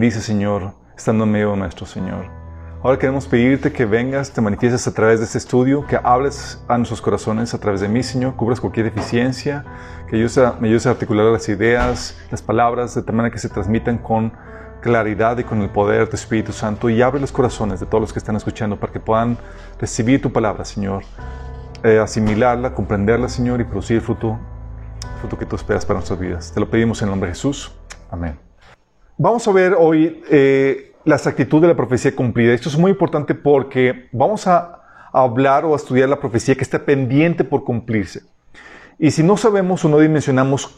Bendice, Señor, estando en medio nuestro, Señor. Ahora queremos pedirte que vengas, te manifiestes a través de este estudio, que hables a nuestros corazones a través de mí, Señor, cubras cualquier deficiencia, que me ayudes a articular las ideas, las palabras, de tal manera que se transmitan con claridad y con el poder de tu Espíritu Santo y abre los corazones de todos los que están escuchando para que puedan recibir tu palabra, Señor, eh, asimilarla, comprenderla, Señor, y producir fruto, fruto que tú esperas para nuestras vidas. Te lo pedimos en el nombre de Jesús. Amén. Vamos a ver hoy eh, la exactitud de la profecía cumplida. Esto es muy importante porque vamos a, hablar o a estudiar la profecía que está pendiente por cumplirse. Y si no sabemos o no dimensionamos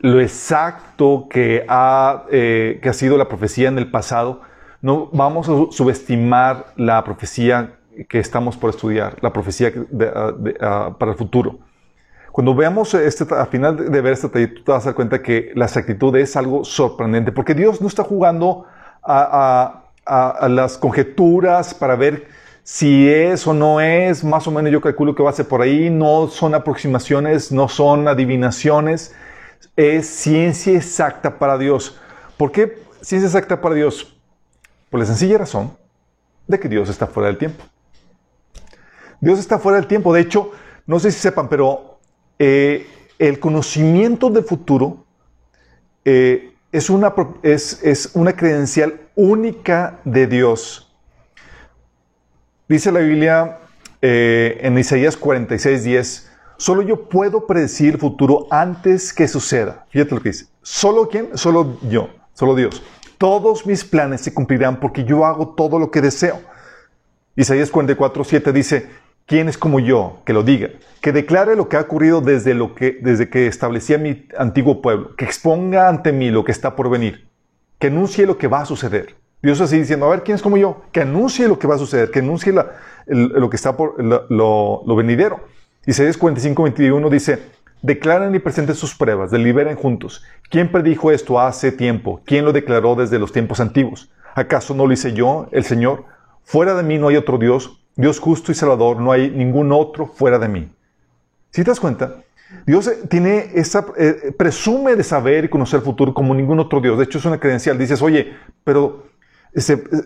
lo exacto que ha, eh, que ha sido la profecía en el pasado, no vamos a subestimar la profecía que estamos por estudiar, la profecía para el futuro. Cuando veamos este, al final de ver este taller, tú te vas a dar cuenta que la exactitud es algo sorprendente, porque Dios no está jugando a, las conjeturas para ver si es o no es, más o menos yo calculo que va a ser por ahí, no son aproximaciones, no son adivinaciones, es ciencia exacta para Dios. ¿Por qué ciencia exacta para Dios? Por la sencilla razón de que Dios está fuera del tiempo. Dios está fuera del tiempo. De hecho, no sé si sepan, pero eh, el conocimiento del futuro eh, es, una, es, una credencial única de Dios. Dice la Biblia eh, en Isaías 46, 10, solo yo puedo predecir el futuro antes que suceda. Fíjate lo que dice. ¿Solo quién? Solo yo, solo Dios. Todos mis planes se cumplirán porque yo hago todo lo que deseo. Isaías 44, 7 dice, ¿Quién es como yo que lo diga? Que declare lo que ha ocurrido desde, lo que, desde que establecí mi antiguo pueblo. Que exponga ante mí lo que está por venir. Que anuncie lo que va a suceder. Dios así diciendo, a ver, ¿quién es como yo? Que anuncie lo que va a suceder. Que anuncie lo que está por lo, lo venidero. Isaías 45, 21 dice, declaren y presenten sus pruebas, deliberen juntos. ¿Quién predijo esto hace tiempo? ¿Quién lo declaró desde los tiempos antiguos? ¿Acaso no lo hice yo, el Señor? Fuera de mí no hay otro Dios. Dios justo y salvador, no hay ningún otro fuera de mí. Si te das cuenta, Dios eh, tiene esa, eh, presume de saber y conocer el futuro como ningún otro Dios. De hecho, es una credencial. Dices, oye, pero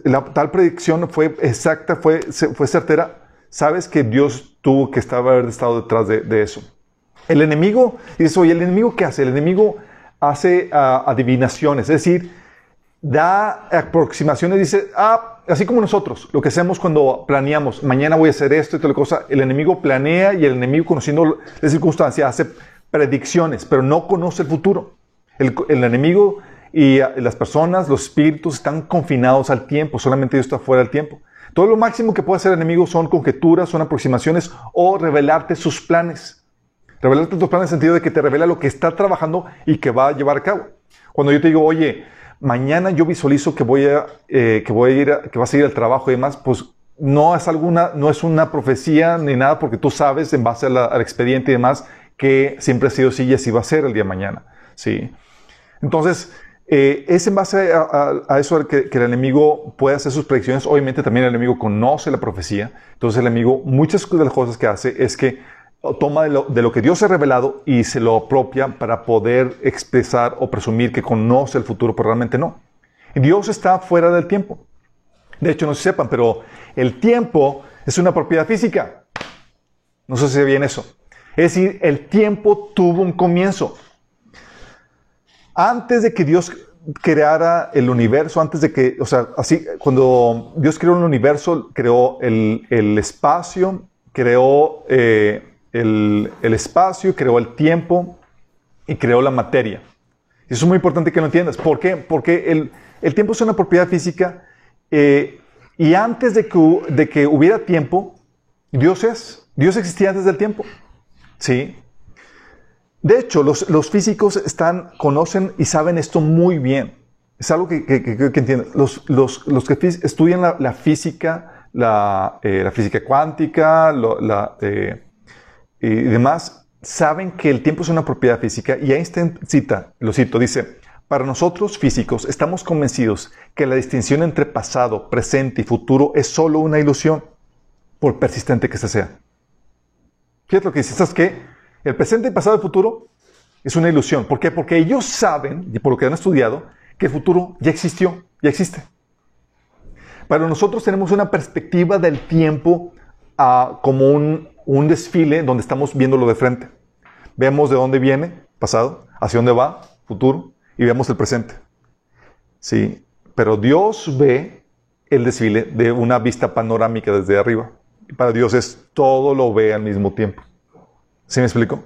la tal predicción fue exacta, fue, fue certera. Sabes que Dios tuvo que estar, haber estado detrás de, eso. El enemigo, dices, oye, ¿el enemigo qué hace? El enemigo hace ah, adivinaciones, es decir, da aproximaciones, dice, ah, así como nosotros, lo que hacemos cuando planeamos, mañana voy a hacer esto y tal cosa, el enemigo planea y el enemigo conociendo las circunstancias hace predicciones, pero no conoce el futuro. El, enemigo y las personas, los espíritus están confinados al tiempo, solamente Dios está fuera del tiempo. Todo lo máximo que puede hacer el enemigo son conjeturas, son aproximaciones o revelarte sus planes. Revelarte tus planes en el sentido de que te revela lo que está trabajando y que va a llevar a cabo. Cuando yo te digo, oye, mañana yo visualizo que voy a, eh, que voy a ir, que vas a ir al trabajo y demás, pues no es alguna, no es una profecía ni nada porque tú sabes en base al expediente y demás que siempre ha sido así y así va a ser el día de mañana, ¿sí? Entonces, eh, es en base a, eso que, que, el enemigo puede hacer sus predicciones. Obviamente también el enemigo conoce la profecía. Entonces el enemigo, muchas de las cosas que hace es que toma de lo, que Dios ha revelado y se lo apropia para poder expresar o presumir que conoce el futuro, pero realmente no. Dios está fuera del tiempo. De hecho, no se sepan, pero el tiempo es una propiedad física. No sé si bien eso. Es decir, el tiempo tuvo un comienzo. Antes de que Dios creara el universo, antes de que, o sea, así, cuando Dios creó el universo, creó el, espacio, creó eh, el, espacio, creó el tiempo y creó la materia. Y eso es muy importante que lo entiendas. ¿Por qué? Porque el, tiempo es una propiedad física eh, y antes de que, de que hubiera tiempo, Dios es. Dios existía antes del tiempo. ¿Sí? De hecho, los, físicos están, conocen y saben esto muy bien. Es algo que, que, entienden. Los, que estudian la, física, la, eh, física cuántica, la, eh, y demás saben que el tiempo es una propiedad física y Einstein cita, lo cito, dice, para nosotros físicos estamos convencidos que la distinción entre pasado, presente y futuro es solo una ilusión, por persistente que se sea. Fíjate lo que dice, ¿sabes qué? El presente, pasado y futuro es una ilusión. ¿Por qué? Porque ellos saben, y por lo que han estudiado, que el futuro ya existió, ya existe. Pero nosotros tenemos una perspectiva del tiempo ah, como un, un desfile donde estamos viéndolo de frente. Vemos de dónde viene, pasado, hacia dónde va, futuro, y vemos el presente. Sí, pero Dios ve el desfile de una vista panorámica desde arriba. Y para Dios es todo lo ve al mismo tiempo. ¿Sí me explico?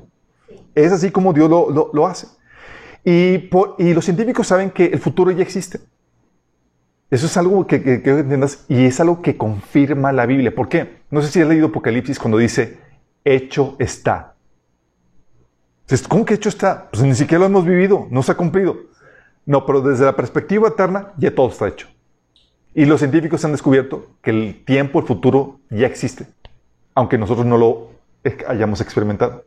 Es así como Dios lo, lo, hace. Y, y, los científicos saben que el futuro ya existe. Eso es algo que, que, que, entiendas y es algo que confirma la Biblia. ¿Por qué? No sé si has leído Apocalipsis cuando dice, hecho está. ¿cómo que hecho está? Pues ni siquiera lo hemos vivido, no se ha cumplido. No, pero desde la perspectiva eterna ya todo está hecho. Y los científicos han descubierto que el tiempo, el futuro ya existe, aunque nosotros no lo hayamos experimentado.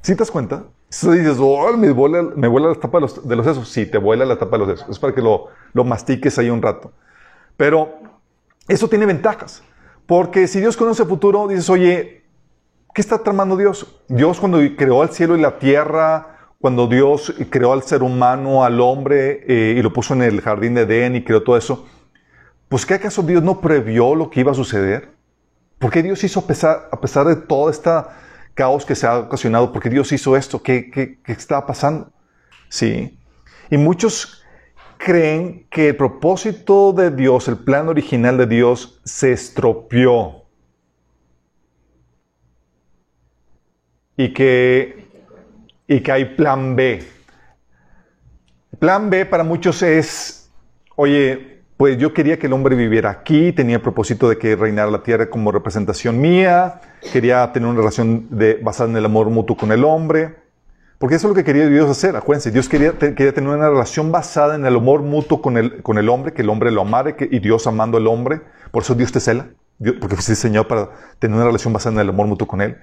¿Sí te das cuenta? Si dices, oh, me vuela, me vuela la tapa de los, de los, sesos. Sí, te vuela la tapa de los sesos. Es para que lo, lo mastiques ahí un rato. Pero eso tiene ventajas. Porque si Dios conoce el futuro, dices, oye, ¿qué está tramando Dios? Dios cuando creó el cielo y la tierra, cuando Dios creó al ser humano, al hombre, eh, y lo puso en el jardín de Edén y creó todo eso, pues ¿qué acaso Dios no previó lo que iba a suceder? ¿Por qué Dios hizo, pesar, a pesar de todo este caos que se ha ocasionado, por qué Dios hizo esto? ¿Qué, qué, qué estaba pasando? Sí. Y muchos creen que el propósito de Dios, el plan original de Dios, se estropeó. Y que y que hay plan B. Plan B para muchos es, oye, pues yo quería que el hombre viviera aquí, tenía el propósito de que reinara la tierra como representación mía, quería tener una relación basada en el amor mutuo con el hombre, porque eso es lo que quería Dios hacer, acuérdense, Dios quería, quería tener una relación basada en el amor mutuo con el, con el hombre, que el hombre lo amara y Dios amando al hombre, por eso Dios te cela, porque fue diseñado para tener una relación basada en el amor mutuo con él.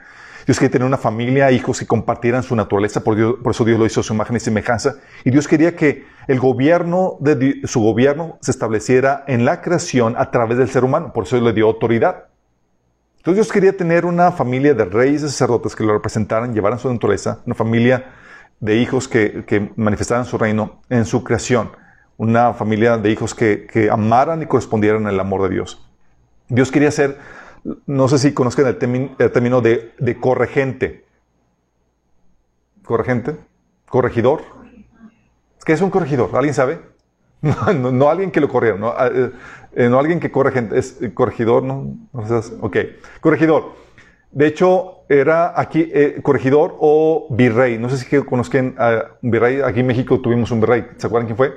Dios quería tener una familia, hijos que compartieran su naturaleza, por, Dios, eso Dios lo hizo a su imagen y semejanza. Y Dios quería que el gobierno de su gobierno se estableciera en la creación a través del ser humano, por eso le dio autoridad. Entonces Dios quería tener una familia de reyes y sacerdotes que lo representaran, llevaran su naturaleza, una familia de hijos que, que manifestaran su reino en su creación, una familia de hijos que, que amaran y correspondieran al amor de Dios. Dios quería ser no sé si conozcan el, término de, corregente. ¿Corregente? ¿Corregidor? ¿Qué es un corregidor? ¿Alguien sabe? No, alguien que lo corriera, no, ah, eh, eh, no alguien que corre gente, es corregidor, ¿no? ok, corregidor. De hecho, era aquí eh, corregidor o virrey. No sé si conozcan a un virrey. Aquí en México tuvimos un virrey. ¿Se acuerdan quién fue?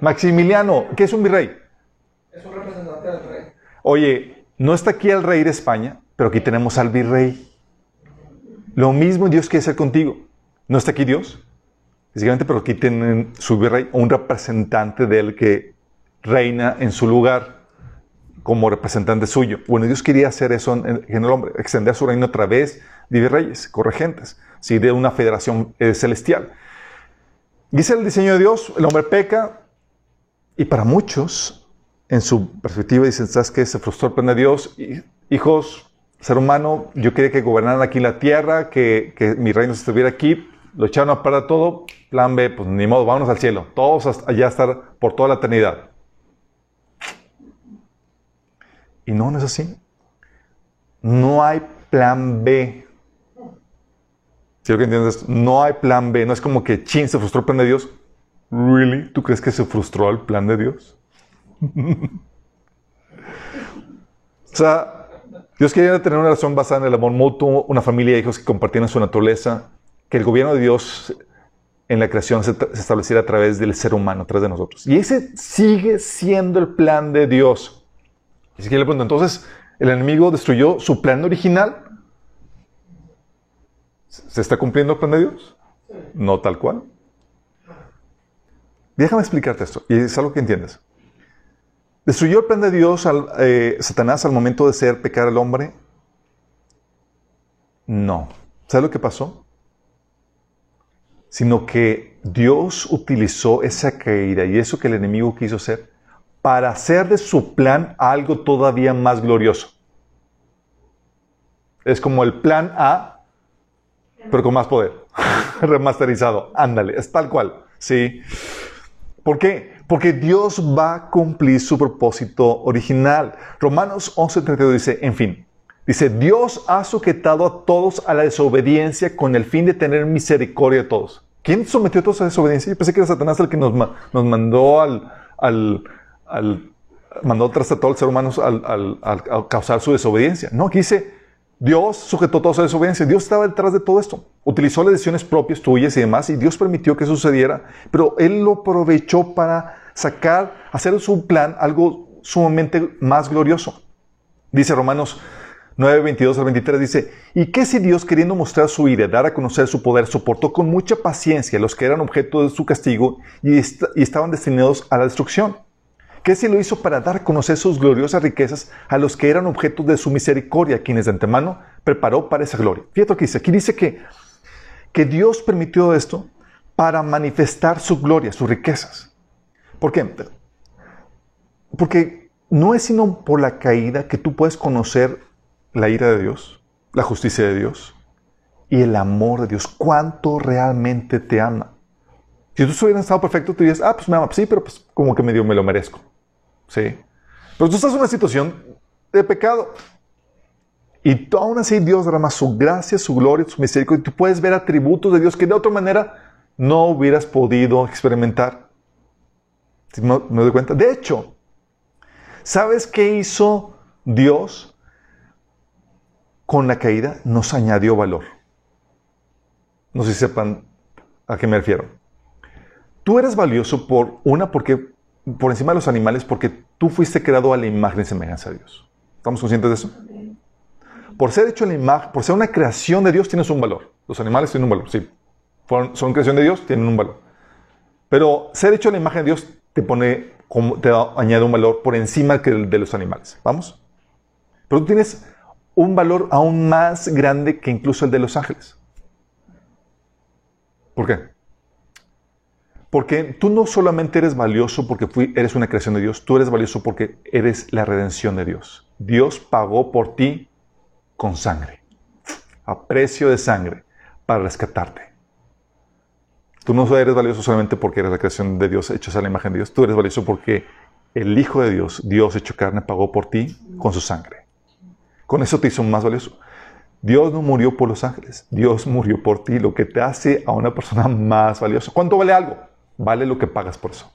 Maximiliano. ¿Qué es un virrey? Es un. Oye, no está aquí el rey de España, pero aquí tenemos al virrey. Lo mismo Dios quiere hacer contigo. No está aquí Dios, físicamente, pero aquí tienen su virrey, un representante de él que reina en su lugar como representante suyo. Bueno, Dios quería hacer eso en, el hombre, extender su reino a través de virreyes, corregentes, ¿sí? de una federación eh, celestial. Dice el diseño de Dios, el hombre peca, y para muchos en su perspectiva dicen, ¿sabes qué? Se frustró el plan de Dios. Hijos, ser humano, yo quería que gobernaran aquí la tierra, que, que mi reino estuviera aquí. Lo echaron a parar todo. Plan B, pues ni modo, vámonos al cielo. Todos allá a estar por toda la eternidad. Y no, no es así. No hay plan B. ¿Sí lo que entiendes? No hay plan B. No es como que, chin, se frustró el plan de Dios. ¿Really? ¿Tú crees que se frustró el plan de Dios? o sea, Dios quería tener una relación basada en el amor mutuo, una familia de hijos que compartieran su naturaleza, que el gobierno de Dios en la creación se, estableciera a través del ser humano, a través de nosotros. Y ese sigue siendo el plan de Dios. Y si le pregunto, entonces, ¿el enemigo destruyó su plan original? ¿Se está cumpliendo el plan de Dios? No tal cual. Déjame explicarte esto, y es algo que entiendes. ¿Destruyó el plan de Dios al, eh, Satanás al momento de ser pecar al hombre? No. ¿Sabes lo que pasó? Sino que Dios utilizó esa caída y eso que el enemigo quiso hacer para hacer de su plan algo todavía más glorioso. Es como el plan A, pero con más poder. Remasterizado. Ándale, es tal cual. Sí. ¿Por qué? Porque Dios va a cumplir su propósito original. Romanos 11:32 dice, en fin, dice, Dios ha sujetado a todos a la desobediencia con el fin de tener misericordia de todos. ¿Quién sometió a todos a desobediencia? Yo pensé que era Satanás el que nos, nos mandó al, al, al mandó tras a todo el ser humano al, al, causar su desobediencia. No, aquí dice, Dios sujetó toda su desobediencia. Dios estaba detrás de todo esto. Utilizó las decisiones propias, tuyas y demás, y Dios permitió que sucediera, pero Él lo aprovechó para sacar, hacer su plan algo sumamente más glorioso. Dice Romanos 9, 22 al 23 dice, ¿y qué si Dios queriendo mostrar su ira, dar a conocer su poder, soportó con mucha paciencia los que eran objeto de su castigo y, y estaban destinados a la destrucción? ¿Qué si lo hizo para dar a conocer sus gloriosas riquezas a los que eran objeto de su misericordia, quienes de antemano preparó para esa gloria? Fíjate lo que dice. Aquí dice que, que Dios permitió esto para manifestar su gloria, sus riquezas. ¿Por qué? Porque no es sino por la caída que tú puedes conocer la ira de Dios, la justicia de Dios y el amor de Dios. ¿Cuánto realmente te ama? Si tú estuvieras en estado perfecto, tú dirías, ah, pues me ama, sí, pero pues como que medio me lo merezco. Sí. Pero tú estás en una situación de pecado. Y tú, aún así Dios derrama su gracia, su gloria, su misericordia. Y tú puedes ver atributos de Dios que de otra manera no hubieras podido experimentar. ¿Me, me doy cuenta? De hecho, ¿sabes qué hizo Dios con la caída nos añadió valor. No sé si sepan a qué me refiero. Tú eres valioso por una porque por encima de los animales porque tú fuiste creado a la imagen y semejanza de Dios. ¿Estamos conscientes de eso? Por ser hecho a la imagen, por ser una creación de Dios tienes un valor. Los animales tienen un valor, sí. Son creación de Dios, tienen un valor. Pero ser hecho a la imagen de Dios te pone, te añade un valor por encima que el de los animales. ¿Vamos? Pero tú tienes un valor aún más grande que incluso el de los ángeles. ¿Por qué? Porque tú no solamente eres valioso porque eres una creación de Dios, tú eres valioso porque eres la redención de Dios. Dios pagó por ti con sangre, a precio de sangre, para rescatarte. Tú no eres valioso solamente porque eres la creación de Dios, hecho a la imagen de Dios, tú eres valioso porque el Hijo de Dios, Dios hecho carne, pagó por ti con su sangre. Con eso te hizo más valioso. Dios no murió por los ángeles, Dios murió por ti, lo que te hace a una persona más valiosa. ¿Cuánto vale algo? Vale lo que pagas por eso.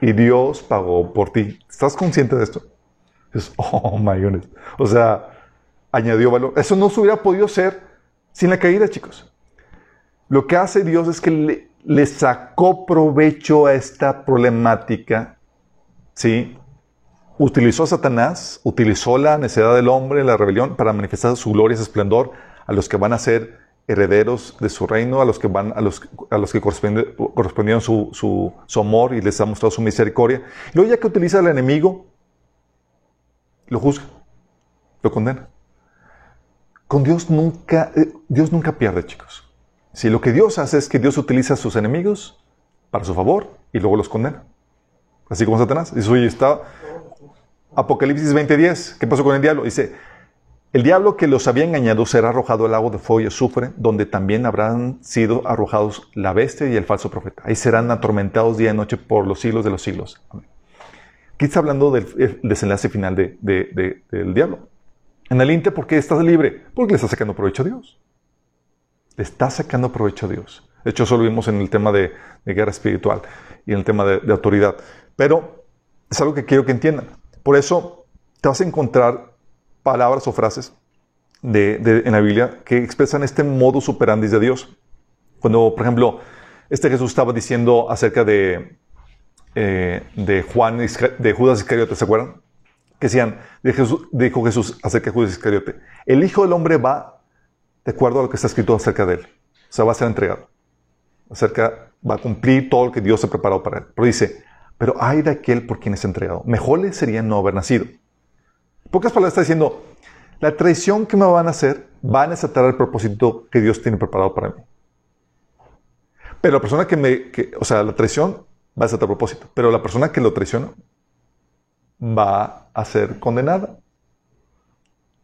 Y Dios pagó por ti. ¿Estás consciente de esto? Es, oh my goodness. O sea, añadió valor. Eso no se hubiera podido ser sin la caída, chicos. Lo que hace Dios es que le, sacó provecho a esta problemática, ¿sí? utilizó a Satanás, utilizó la necedad del hombre, la rebelión, para manifestar su gloria y su esplendor a los que van a ser herederos de su reino, a los que van, a los, a los que correspondieron su, su, amor y les ha mostrado su misericordia. Y luego ya que utiliza al enemigo, lo juzga, lo condena. Con Dios nunca, eh, Dios nunca pierde, chicos. Si lo que Dios hace es que Dios utiliza a sus enemigos para su favor y luego los condena. Así como Satanás. Eso ya está Apocalipsis 20:10. ¿Qué pasó con el diablo? Dice, el diablo que los había engañado será arrojado al lago de fuego y azufre, donde también habrán sido arrojados la bestia y el falso profeta. Ahí serán atormentados día y noche por los siglos de los siglos. Aquí está hablando del desenlace final del diablo. En el Inte, ¿por qué estás libre? Porque le está sacando provecho a Dios. Le está sacando provecho a Dios. De hecho, eso lo vimos en el tema de, guerra espiritual y en el tema de autoridad. Pero es algo que quiero que entiendan. Por eso te vas a encontrar palabras o frases de, en la Biblia que expresan este modus operandi de Dios. Cuando, por ejemplo, este Jesús estaba diciendo acerca de, eh, de Juan, de Judas Iscariote, ¿se acuerdan? Que decían, dijo Jesús acerca de Judas Iscariote, el Hijo del Hombre va de acuerdo a lo que está escrito acerca de él. O sea, va a ser entregado. Acerca, va a cumplir todo lo que Dios ha preparado para él. Pero dice, pero hay de aquel por quien es entregado. Mejor le sería no haber nacido. Pocas palabras está diciendo, la traición que me van a hacer va a desatar el propósito que Dios tiene preparado para mí. Pero la persona que me, o sea, la traición va a desatar el propósito, pero la persona que lo traiciona va a ser condenada.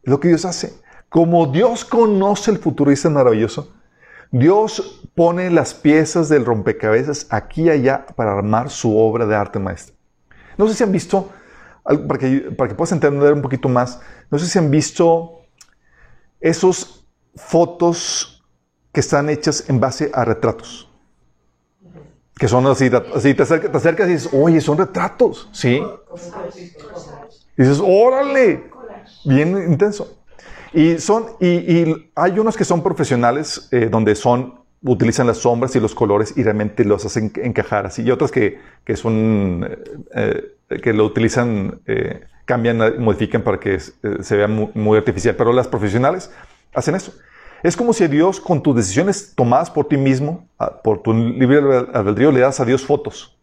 lo que Dios hace. Como Dios conoce el futuro, y es maravilloso, Dios pone las piezas del rompecabezas aquí y allá para armar su obra de arte maestra. No sé si han visto, para que, para que puedas entender un poquito más, no sé si han visto esos fotos que están hechas en base a retratos. Que son así, así te, acercas, y dices, oye, son retratos, ¿sí? Y dices, órale, bien intenso. Y, son, y, hay unos que son profesionales eh, donde son, utilizan las sombras y los colores y realmente los hacen encajar así. Y otros que, que son, eh, eh, que lo utilizan, cambian, modifican para que se vea muy, artificial. Pero las profesionales hacen eso. Es como si Dios, con tus decisiones tomadas por ti mismo, por tu libre albedrío, le das a Dios fotos.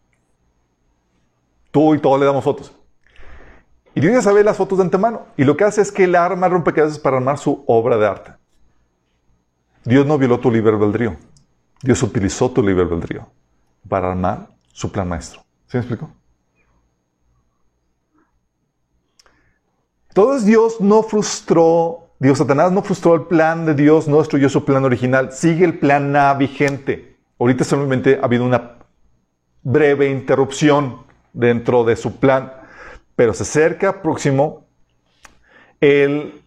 Tú y todos le damos fotos. Y Dios ya sabe las fotos de antemano. Y lo que hace es que él arma rompecabezas para armar su obra de arte. Dios no violó tu libre albedrío. Dios utilizó tu libre albedrío para armar su plan maestro. ¿Sí me explico? Entonces Dios no frustró, Dios Satanás no frustró el plan de Dios, no destruyó su plan original, sigue el plan A vigente. Ahorita solamente ha habido una breve interrupción dentro de su plan pero se acerca próximo el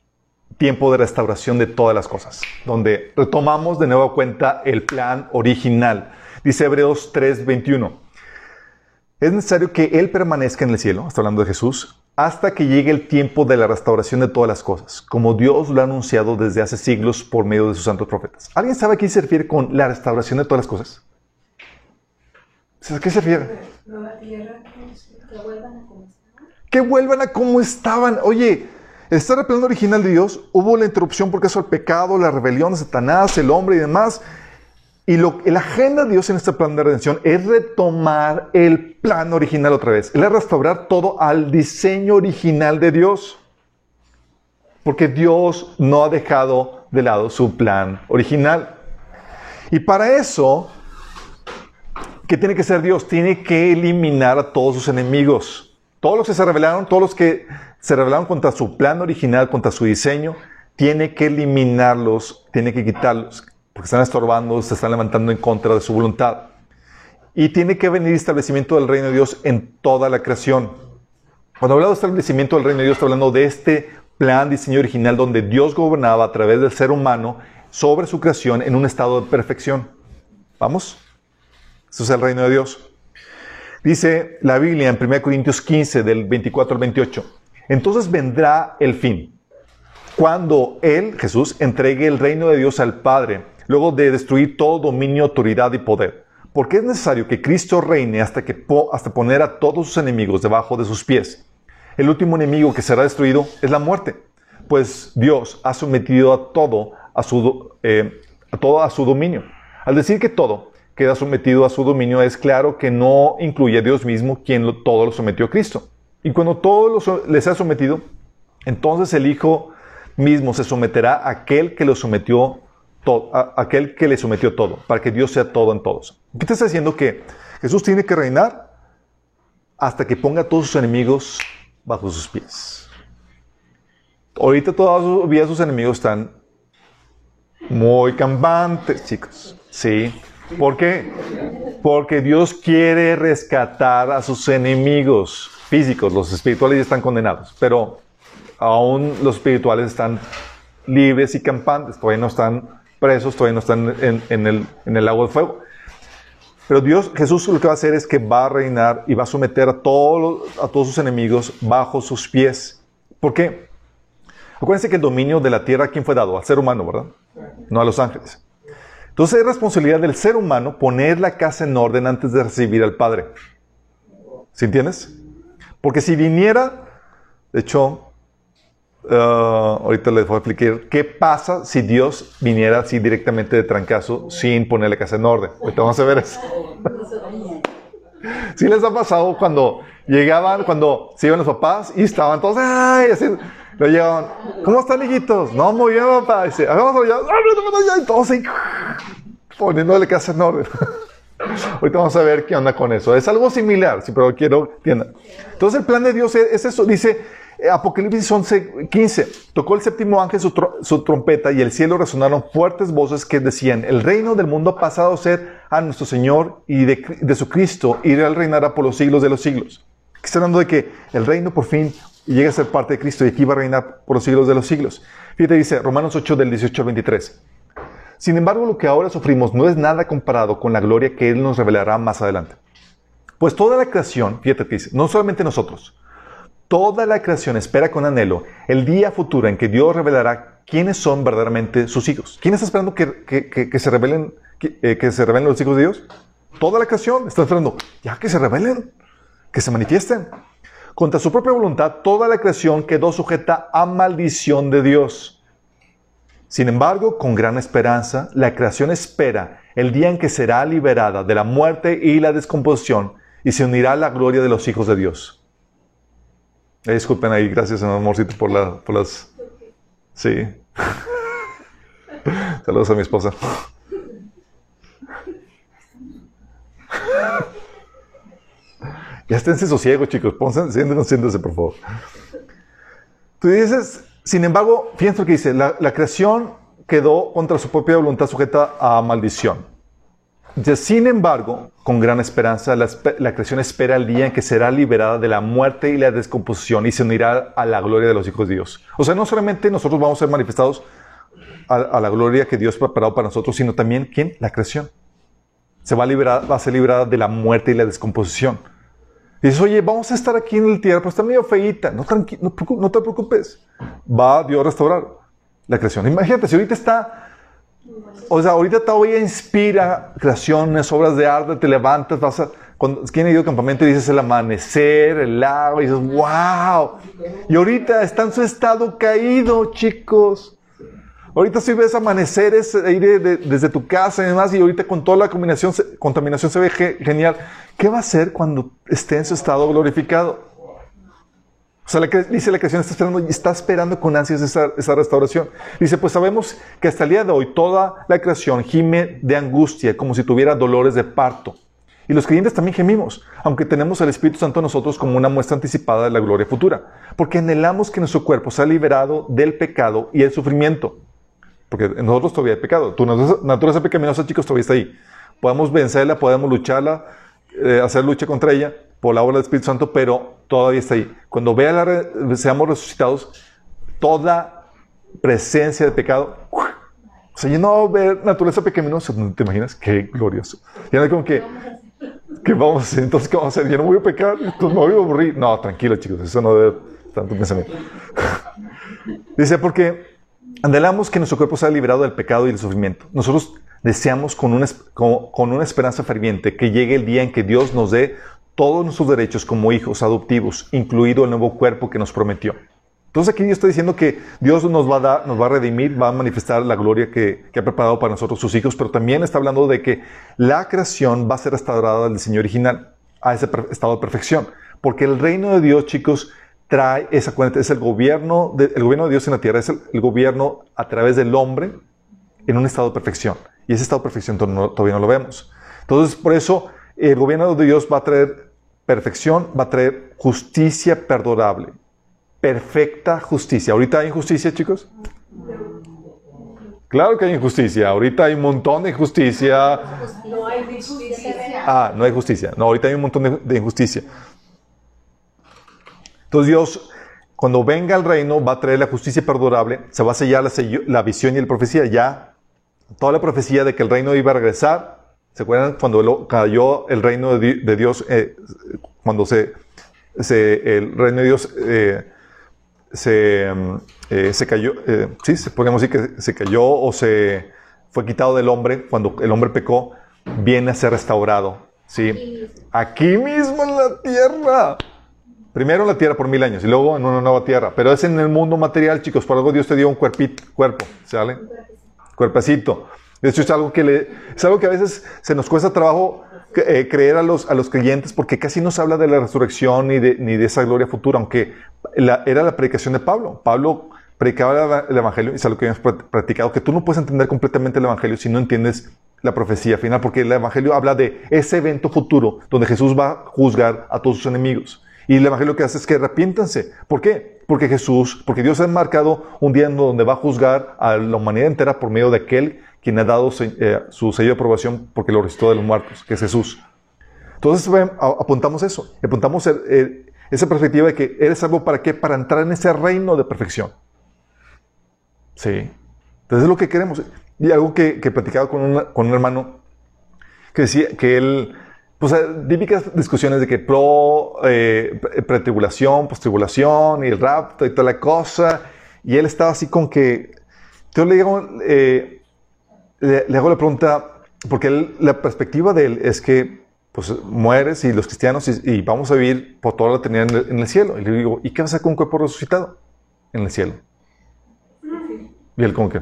tiempo de restauración de todas las cosas, donde retomamos de nuevo cuenta el plan original. Dice Hebreos 3:21. Es necesario que Él permanezca en el cielo, está hablando de Jesús, hasta que llegue el tiempo de la restauración de todas las cosas, como Dios lo ha anunciado desde hace siglos por medio de sus santos profetas. ¿Alguien sabe a qué se refiere con la restauración de todas las cosas? ¿A qué se refiere? Que vuelvan a que vuelvan a como estaban. Oye, está el plan original de Dios, hubo la interrupción porque eso el pecado, la rebelión de Satanás, el hombre y demás. Y lo, la agenda de Dios en este plan de redención es retomar el plan original otra vez. Es restaurar todo al diseño original de Dios. Porque Dios no ha dejado de lado su plan original. Y para eso, ¿qué tiene que ser Dios? Tiene que eliminar a todos sus enemigos. Todos los que se rebelaron, todos los que se rebelaron contra su plan original, contra su diseño, tiene que eliminarlos, tiene que quitarlos, porque están estorbando, se están levantando en contra de su voluntad. Y tiene que venir establecimiento del reino de Dios en toda la creación. Cuando habla de establecimiento del reino de Dios, está hablando de este plan, diseño original, donde Dios gobernaba a través del ser humano sobre su creación en un estado de perfección. ¿Vamos? Eso es el reino de Dios. Dice la Biblia en 1 Corintios 15, del 24 al 28. Entonces vendrá el fin, cuando Él, Jesús, entregue el reino de Dios al Padre, luego de destruir todo dominio, autoridad y poder. Porque es necesario que Cristo reine hasta, que hasta poner a todos sus enemigos debajo de sus pies. El último enemigo que será destruido es la muerte, pues Dios ha sometido a todo a su, eh, todo a su dominio. Al decir que todo, queda sometido a su dominio, es claro que no incluye a Dios mismo, quien todo lo sometió a Cristo. Y cuando todo les ha sometido, entonces el Hijo mismo se someterá a aquel que lo sometió a aquel que le sometió todo, para que Dios sea todo en todos. ¿Qué te está diciendo? Que Jesús tiene que reinar hasta que ponga a todos sus enemigos bajo sus pies. Ahorita todavía sus enemigos están muy campantes, chicos. Sí. ¿Por qué? Porque Dios quiere rescatar a sus enemigos físicos. Los espirituales ya están condenados, pero aún los espirituales están libres y campantes. Todavía no están presos, todavía no están en, el, en el lago de fuego. Pero Dios, Jesús lo que va a hacer es que va a reinar y va a someter a todos, a todos sus enemigos bajo sus pies. ¿Por qué? Acuérdense que el dominio de la tierra, ¿a quién fue dado? Al ser humano, ¿verdad? No a los ángeles. Entonces es responsabilidad del ser humano poner la casa en orden antes de recibir al Padre. ¿Sí entiendes? Porque si viniera, de hecho, uh, ahorita les voy a explicar qué pasa si Dios viniera así directamente de trancazo sin poner la casa en orden. Ahorita vamos a ver eso. ¿Sí les ha pasado cuando llegaban, cuando se iban los papás y estaban todos, ¡ay! Así, lo llevaban, ¿cómo están, hijitos? No, muy bien, papá. Y dice, vamos allá, y todos ahí, poniéndole casa en orden. Ahorita vamos a ver qué onda con eso. Es algo similar, sí, pero quiero entiendan. Entonces, el plan de Dios es, eso. Dice, Eh, Apocalipsis 11, 15. Tocó el séptimo ángel su, tro- su trompeta y el cielo resonaron fuertes voces que decían, el reino del mundo ha pasado a ser a nuestro Señor y de, de su Cristo y él reinará por los siglos de los siglos. Aquí está hablando de que el reino por fin llega a ser parte de Cristo y aquí va a reinar por los siglos de los siglos. Fíjate, dice Romanos 8 del 18 al 23. Sin embargo, lo que ahora sufrimos no es nada comparado con la gloria que Él nos revelará más adelante. Pues toda la creación, fíjate que dice, no solamente nosotros, toda la creación espera con anhelo el día futuro en que Dios revelará quiénes son verdaderamente sus hijos. ¿Quién está esperando que, se revelen eh, que se revelen los hijos de Dios? Toda la creación está esperando, ya que se revelen, que se manifiesten. Contra su propia voluntad, toda la creación quedó sujeta a maldición de Dios. Sin embargo, con gran esperanza, la creación espera el día en que será liberada de la muerte y la descomposición y se unirá a la gloria de los hijos de Dios. Eh, disculpen ahí, gracias, amorcito, por, la, por las... Sí. Saludos a mi esposa. Ya esténse sosiego, chicos. Pónganse, siéntense, por favor. Tú dices, sin embargo, fíjense lo que dice, la, creación quedó contra su propia voluntad sujeta a maldición. Dice, sin embargo, con gran esperanza, la, espe- la creación espera el día en que será liberada de la muerte y la descomposición y se unirá a la gloria de los hijos de Dios. O sea, no solamente nosotros vamos a ser manifestados a, a la gloria que Dios ha preparado para nosotros, sino también, ¿quién? La creación. Se va a, liberar, va a ser liberada de la muerte y la descomposición. Dices, oye, vamos a estar aquí en el tierra, pero está medio feíta. No, no, no te preocupes. Va Dios a restaurar la creación. Imagínate, si ahorita está, o sea, ahorita todavía inspira creaciones, obras de arte, te levantas, vas a, cuando, ¿quién ha ido al campamento y dices el amanecer, el agua, y dices, wow. Y ahorita está en su estado caído, chicos. Ahorita si ves amaneceres ahí de- de- desde tu casa y demás, y ahorita con toda la combinación, contaminación se ve ge- genial. ¿Qué va a hacer cuando esté en su estado glorificado? O sea, dice la creación está esperando, está esperando con ansias esa, esa restauración. Dice, pues sabemos que hasta el día de hoy toda la creación gime de angustia, como si tuviera dolores de parto. Y los creyentes también gemimos, aunque tenemos al Espíritu Santo en nosotros como una muestra anticipada de la gloria futura, porque anhelamos que nuestro cuerpo sea liberado del pecado y el sufrimiento. Porque en nosotros todavía hay pecado. Tu naturaleza, pecaminosa, chicos, todavía está ahí. Podemos vencerla, podemos lucharla, eh, hacer lucha contra ella por la obra del Espíritu Santo, pero todavía está ahí. Cuando vea la seamos resucitados, toda presencia de pecado, ¡uf! va a ver naturaleza pecaminosa. ¿Te imaginas? Qué glorioso. Ya no es como que, ¿qué vamos a hacer? Entonces, ¿qué vamos a hacer? Yo no voy a pecar, entonces me voy a aburrir. No, tranquilo, chicos, eso no debe tanto pensamiento. Dice, porque anhelamos que nuestro cuerpo sea liberado del pecado y del sufrimiento. Nosotros deseamos con una, con, una esperanza ferviente que llegue el día en que Dios nos dé todos nuestros derechos como hijos adoptivos, incluido el nuevo cuerpo que nos prometió. Entonces aquí Dios está diciendo que Dios nos va a dar, nos va a redimir, va a manifestar la gloria que, que ha preparado para nosotros sus hijos, pero también está hablando de que la creación va a ser restaurada al diseño original, a ese estado de perfección. Porque el reino de Dios, chicos, trae esa cuenta, es el gobierno, de, el gobierno de Dios en la tierra, es el, el gobierno a través del hombre en un estado de perfección. Y ese estado de perfección no- todavía no lo vemos. Entonces, por eso, el gobierno de Dios va a traer perfección, va a traer justicia perdurable. Perfecta justicia. ¿Ahorita hay injusticia, chicos? Claro que hay injusticia. Ahorita hay un montón de injusticia. No hay justicia. Ah, no hay justicia. No, ahorita hay un montón de, de injusticia. Entonces Dios, cuando venga el reino, va a traer la justicia perdurable, se va a sellar la, visión y la profecía. Ya, toda la profecía de que el reino iba a regresar. ¿Se acuerdan cuando cayó el reino de, Di- de Dios? eh, cuando se, se- el reino de Dios eh, se, mm, eh, se cayó, sí, podemos decir que se cayó o se fue quitado del hombre cuando el hombre pecó, viene a ser restaurado. ¿sí? Aquí mismo en la tierra. Primero en la tierra por mil años y luego en una nueva tierra. Pero es en el mundo material, chicos. Por algo Dios te dio un cuerpito, cuerpo, ¿sale? Cuerpecito. De hecho, es algo que, es algo que a veces se nos cuesta trabajo eh, creer a los, a los creyentes porque casi no se habla de la resurrección ni de, ni de esa gloria futura, aunque era la predicación de Pablo. Pablo predicaba el eva- el Evangelio, y es algo que hemos practicado, que tú no puedes entender completamente el Evangelio si no entiendes la profecía final, porque el Evangelio habla de ese evento futuro donde Jesús va a juzgar a todos sus enemigos. Y el Evangelio lo que hace es que arrepiéntanse. ¿Por qué? Porque Jesús, porque Dios ha marcado un día en donde va a juzgar a la humanidad entera por medio de aquel quien ha dado eh, su sello de aprobación porque lo resucitó de los muertos, que es Jesús. Entonces apuntamos eso, apuntamos esa perspectiva de que eres algo para qué, para entrar en ese reino de perfección. Sí. Entonces es lo que queremos. Y algo que, que platicaba con, con un hermano que decía que él, pues típicas discusiones de que pro, eh, pretribulación, postribulación y el rapto y toda la cosa. Y él estaba así con que, yo le digo, eh, le, hago la pregunta, porque la perspectiva de él es que pues mueres y los cristianos y, vamos a vivir por toda la eternidad en el, en el, cielo. Y le digo, ¿y qué vas con un cuerpo resucitado en el cielo? Y él como que,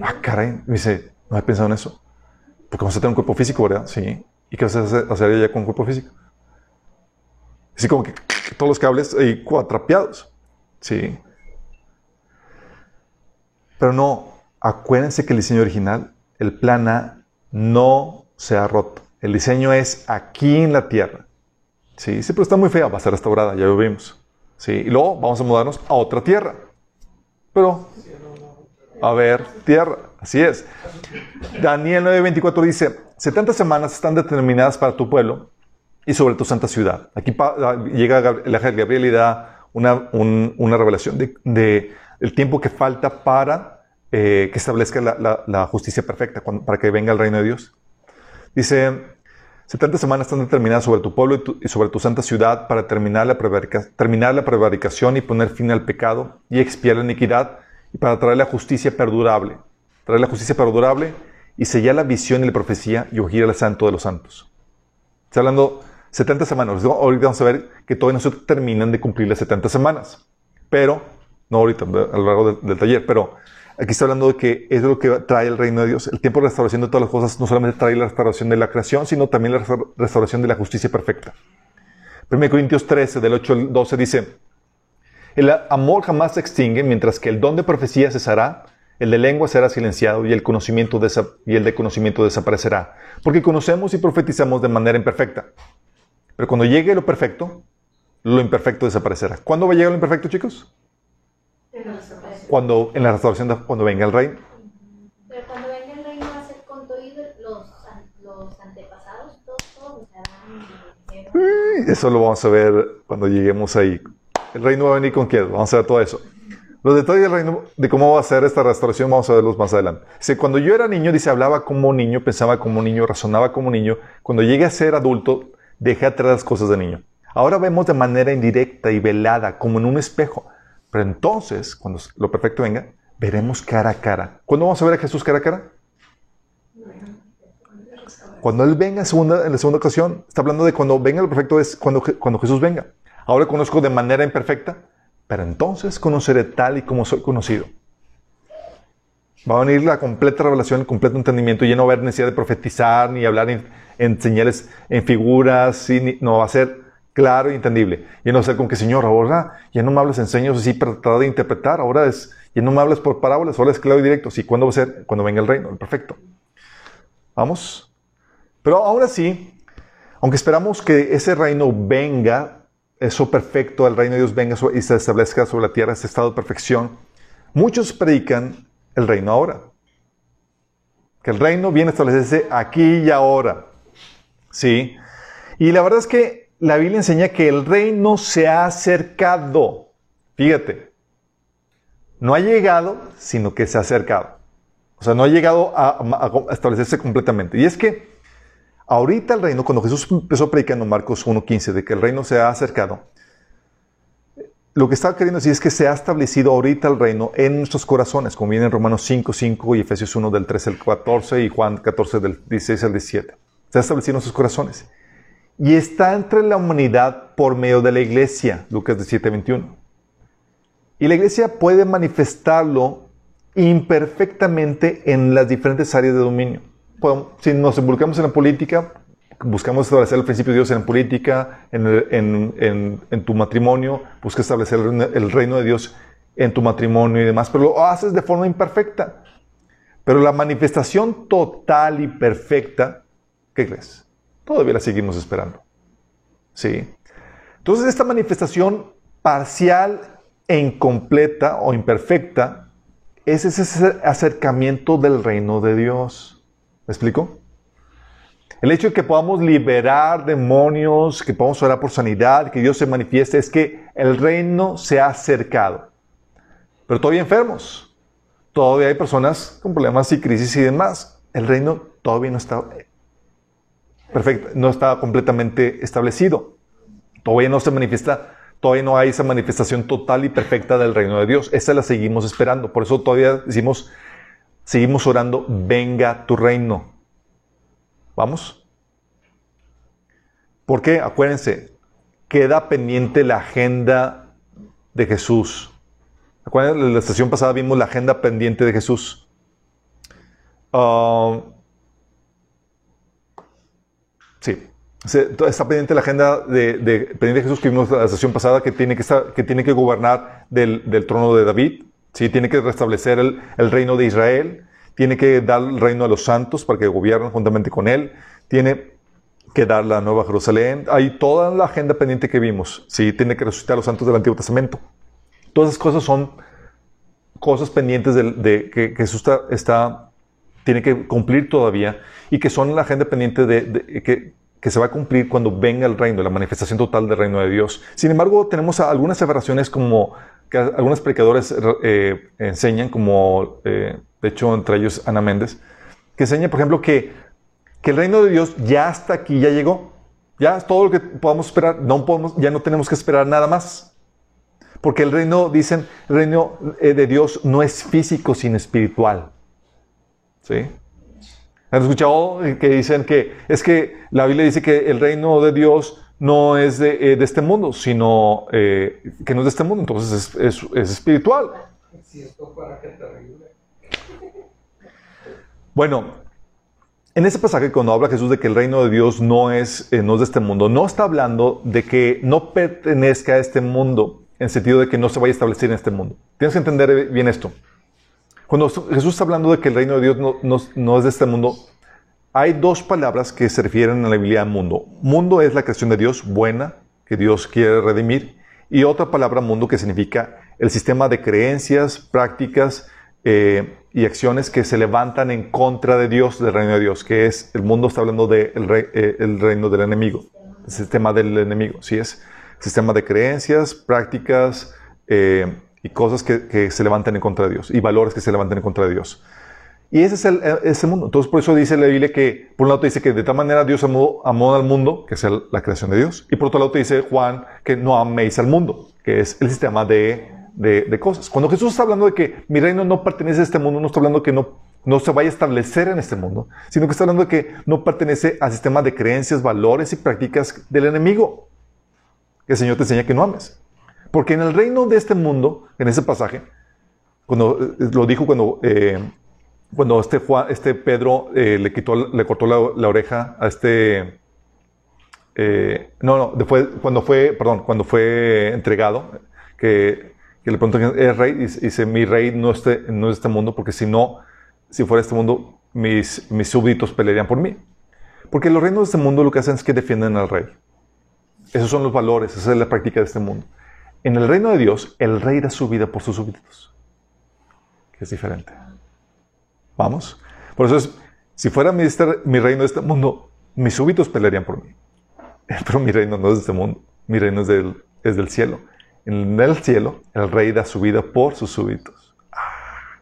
ah, caray, me dice, no he pensado en eso. Porque vamos a tener un cuerpo físico, ¿verdad? Sí. ¿Y qué vas a hacer, ya con cuerpo físico? Así como que todos los cables ahí cuatrapeados. Sí. Pero no, acuérdense que el diseño original, el plan A, no se ha roto. El diseño es aquí en la tierra. Sí, sí, pero está muy fea, va a ser restaurada, ya lo vimos. Sí, y luego vamos a mudarnos a otra tierra. Pero, a ver, tierra, así es. Daniel 9:24 dice, 70 semanas están determinadas para tu pueblo y sobre tu santa ciudad. Aquí llega el ángel Gabriel y da una, una revelación de, tiempo que falta para eh, que establezca la, la, justicia perfecta, para que venga el reino de Dios. Dice, 70 semanas están determinadas sobre tu pueblo y, sobre tu santa ciudad para terminar la, terminar la prevaricación y poner fin al pecado y expiar la iniquidad y para traer la justicia perdurable. Traer la justicia perdurable y sellar la visión y la profecía y ungir al santo de los santos. Está hablando 70 semanas. Ahorita vamos a ver que todavía no se terminan de cumplir las 70 semanas. Pero, no ahorita, a lo largo del taller, pero Aquí está hablando de que es lo que trae el reino de Dios. El tiempo de restauración de todas las cosas no solamente trae la restauración de la creación, sino también la restauración de la justicia perfecta. 1 Corintios 13, del 8 al 12 dice, el amor jamás se extingue, mientras que el don de profecía cesará, el de lengua será silenciado y el, conocimiento y el de conocimiento desaparecerá, porque conocemos y profetizamos de manera imperfecta. Pero cuando llegue lo perfecto, lo imperfecto desaparecerá. ¿Cuándo va a llegar lo imperfecto, chicos? cuando en la restauración cuando venga el reino. Pero cuando venga el reino va a ser con todos los, los antepasados, todos, Eso lo vamos a ver cuando lleguemos ahí. El reino va a venir con quién, vamos a ver todo eso. Los detalles de cómo va a ser esta restauración, vamos a verlos más adelante. Cuando yo era niño, dice, hablaba como niño, pensaba como niño, razonaba como niño. Cuando llegué a ser adulto, dejé atrás las cosas de niño. Ahora vemos de manera indirecta y velada, como en un espejo. Pero entonces, cuando lo perfecto venga, veremos cara a cara. ¿Cuándo vamos a ver a Jesús cara a cara? Cuando Él venga en, segunda, la segunda ocasión, está hablando de cuando venga lo perfecto, es cuando, cuando Jesús venga. Ahora conozco de manera imperfecta, pero entonces conoceré tal y como soy conocido. Va a venir la completa revelación, el completo entendimiento, y ya no va a haber necesidad de profetizar, ni hablar en, señales, en figuras, no va a ser claro y entendible. Y no sé con qué, Señor, ahora ya no me hablas en señas así para tratar de interpretar, ahora es, ya no me hablas por parábolas, ahora es claro y directo. Sí, ¿cuándo va a ser? Cuando venga el reino, el perfecto. ¿Vamos? Pero ahora sí, aunque esperamos que ese reino venga, eso perfecto, el reino de Dios venga y se establezca sobre la tierra, ese estado de perfección, muchos predican el reino ahora. Que el reino viene a establecerse aquí y ahora. ¿Sí? Y la verdad es que la Biblia enseña que el reino se ha acercado. Fíjate, no ha llegado, sino que se ha acercado. O sea, no ha llegado a, establecerse completamente. Y es que ahorita el reino, cuando Jesús empezó predicando Marcos 1.15 de que el reino se ha acercado, lo que está queriendo decir es que se ha establecido ahorita el reino en nuestros corazones, como viene en Romanos 5.5 y Efesios 1 del 13 al 14 y Juan 14 del 16 al 17. Se ha establecido en nuestros corazones y está entre la humanidad por medio de la iglesia, Lucas 17:21. Y la iglesia puede manifestarlo imperfectamente en las diferentes áreas de dominio. Si nos involucramos en la política, buscamos establecer el principio de Dios en la política, en, tu matrimonio, busca establecer el reino de Dios en tu matrimonio y demás, pero lo haces de forma imperfecta. Pero la manifestación total y perfecta, ¿qué crees? Todavía la seguimos esperando. ¿Sí? Entonces, esta manifestación parcial e incompleta o imperfecta es ese acercamiento del reino de Dios. ¿Me explico? El hecho de que podamos liberar demonios, que podamos orar por sanidad, que Dios se manifieste, es que el reino se ha acercado. Pero todavía enfermos. Todavía hay personas con problemas y crisis y demás. El reino todavía no está perfecto, no está completamente establecido. Todavía no se manifiesta, todavía no hay esa manifestación total y perfecta del reino de Dios. Esa la seguimos esperando. Por eso todavía decimos, seguimos orando, venga tu reino. ¿Vamos? Porque, acuérdense, queda pendiente la agenda de Jesús. Acuérdense, en la estación pasada vimos la agenda pendiente de Jesús. Ah, sí, está pendiente la agenda de, pendiente de Jesús que vimos la estación pasada que tiene que, estar, que, tiene que gobernar del, del trono de David. ¿Sí? Tiene que restablecer el, el reino de Israel tiene que dar el reino a los santos para que gobiernen juntamente con él, tiene que dar la nueva Jerusalén, hay toda la agenda pendiente que vimos, sí, tiene que resucitar a los santos del Antiguo Testamento. Todas esas cosas son cosas pendientes de, que Jesús está, tiene que cumplir todavía y que son la agenda pendiente de, que, que se va a cumplir cuando venga el reino, la manifestación total del reino de Dios. Sin embargo, tenemos algunas separaciones como que algunos predicadores eh, enseñan, como eh, de hecho entre ellos Ana Méndez, que enseña, por ejemplo, que, que el reino de Dios ya está aquí, ya llegó. Ya es todo lo que podamos esperar, no podemos, ya no tenemos que esperar nada más. Porque el reino, dicen, el reino eh, de Dios no es físico, sino espiritual. ¿Sí? ¿Han escuchado que dicen que es que la Biblia dice que el reino de Dios no es de, eh, este mundo, sino eh, que no es de este mundo, entonces es, espiritual. Bueno, en ese pasaje cuando habla Jesús de que el reino de Dios no es, eh, no es de este mundo, no está hablando de que no pertenezca a este mundo, en sentido de que no se vaya a establecer en este mundo. Tienes que entender bien esto. Cuando Jesús está hablando de que el reino de Dios no, es de este mundo, hay dos palabras que se refieren a la Biblia mundo. Mundo es la creación de Dios, buena, que Dios quiere redimir, y otra palabra mundo que significa el sistema de creencias, prácticas eh, y acciones que se levantan en contra de Dios, del reino de Dios, que es, el mundo está hablando del de eh, el reino del enemigo, el sistema del enemigo, ¿sí es? Sistema de creencias, prácticas, eh, y cosas que, se levantan en contra de Dios y valores que se levantan en contra de Dios. Y ese es el ese mundo. Entonces, por eso dice la Biblia que, por un lado, te dice que de tal manera Dios amó, amó al mundo, que es la creación de Dios, y por otro lado, te dice Juan que no améis al mundo, que es el sistema de, de, cosas. Cuando Jesús está hablando de que mi reino no pertenece a este mundo, no está hablando que no, no se vaya a establecer en este mundo, sino que está hablando de que no pertenece al sistema de creencias, valores y prácticas del enemigo. Que el Señor te enseña que no ames. Porque en el reino de este mundo, en ese pasaje, cuando eh, lo dijo cuando, eh, cuando este, este Pedro eh, le, quitó, le cortó la, oreja a este... no, no, cuando fue, perdón, cuando fue entregado, que, que le preguntó, ¿es rey? Y dice, mi rey no, este, no es este mundo, porque si no, si fuera este mundo, mis, mis súbditos pelearían por mí. Porque los reinos de este mundo lo que hacen es que defienden al rey. Esos son los valores, esa es la práctica de este mundo. En el reino de Dios, el rey da su vida por sus súbditos. Que es diferente. ¿Vamos? Por eso es, si fuera mi, mi reino de este mundo, mis súbditos pelearían por mí. Pero mi reino no es de este mundo. Mi reino es del, es del cielo. En el cielo, el rey da su vida por sus súbditos. Ah.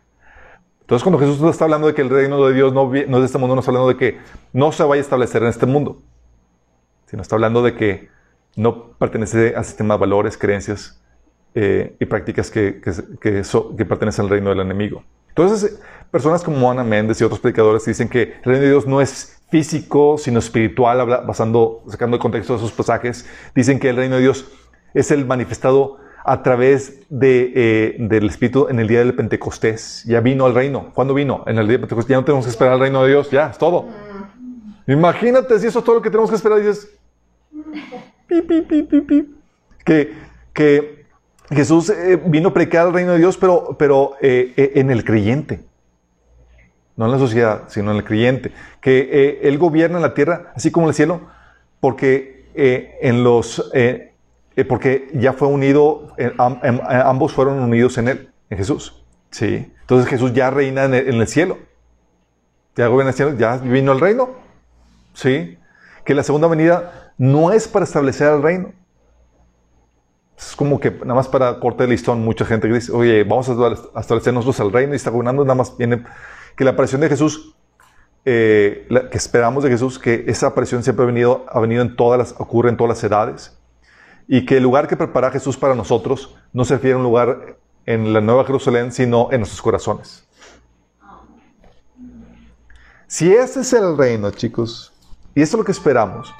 Entonces, cuando Jesús está hablando de que el reino de Dios no, no es de este mundo, no está hablando de que no se vaya a establecer en este mundo, sino está hablando de que no pertenece al sistema de valores, creencias eh, y prácticas que, que, pertenecen al reino del enemigo. Entonces, personas como Ana Méndez y otros predicadores dicen que el reino de Dios no es físico, sino espiritual, basando, sacando el contexto de esos pasajes. Dicen que el reino de Dios es el manifestado a través eh, del Espíritu en el día del Pentecostés. Ya vino el reino. ¿Cuándo vino? En el día del Pentecostés. Ya no tenemos que esperar al reino de Dios. Ya, es todo. Imagínate si eso es todo lo que tenemos que esperar. Y dices, que, que Jesús eh, vino a predicar el reino de Dios, pero, pero eh, eh, en el creyente. No en la sociedad, sino en el creyente. Que Él gobierna la tierra, así como el cielo, porque en, los, porque ya fue unido, am- ambos fueron unidos en Él, en Jesús. ¿sí? Entonces Jesús ya reina en el, en el cielo. Ya gobierna el cielo, ya vino el reino. ¿Sí? Que la segunda venida no es para establecer el reino. Es como que nada más para corte de listón, mucha gente que dice, oye, vamos a establecer nosotros el reino y está gobernando, nada más viene que la aparición de Jesús, eh, la- que esperamos de Jesús, que esa aparición siempre ha venido, ha venido en todas las, ocurre en todas las edades, y que el lugar que prepara Jesús para nosotros no se refiere a un lugar en la Nueva Jerusalén, sino en nuestros corazones. Si ese es el reino, chicos, y esto es lo que esperamos,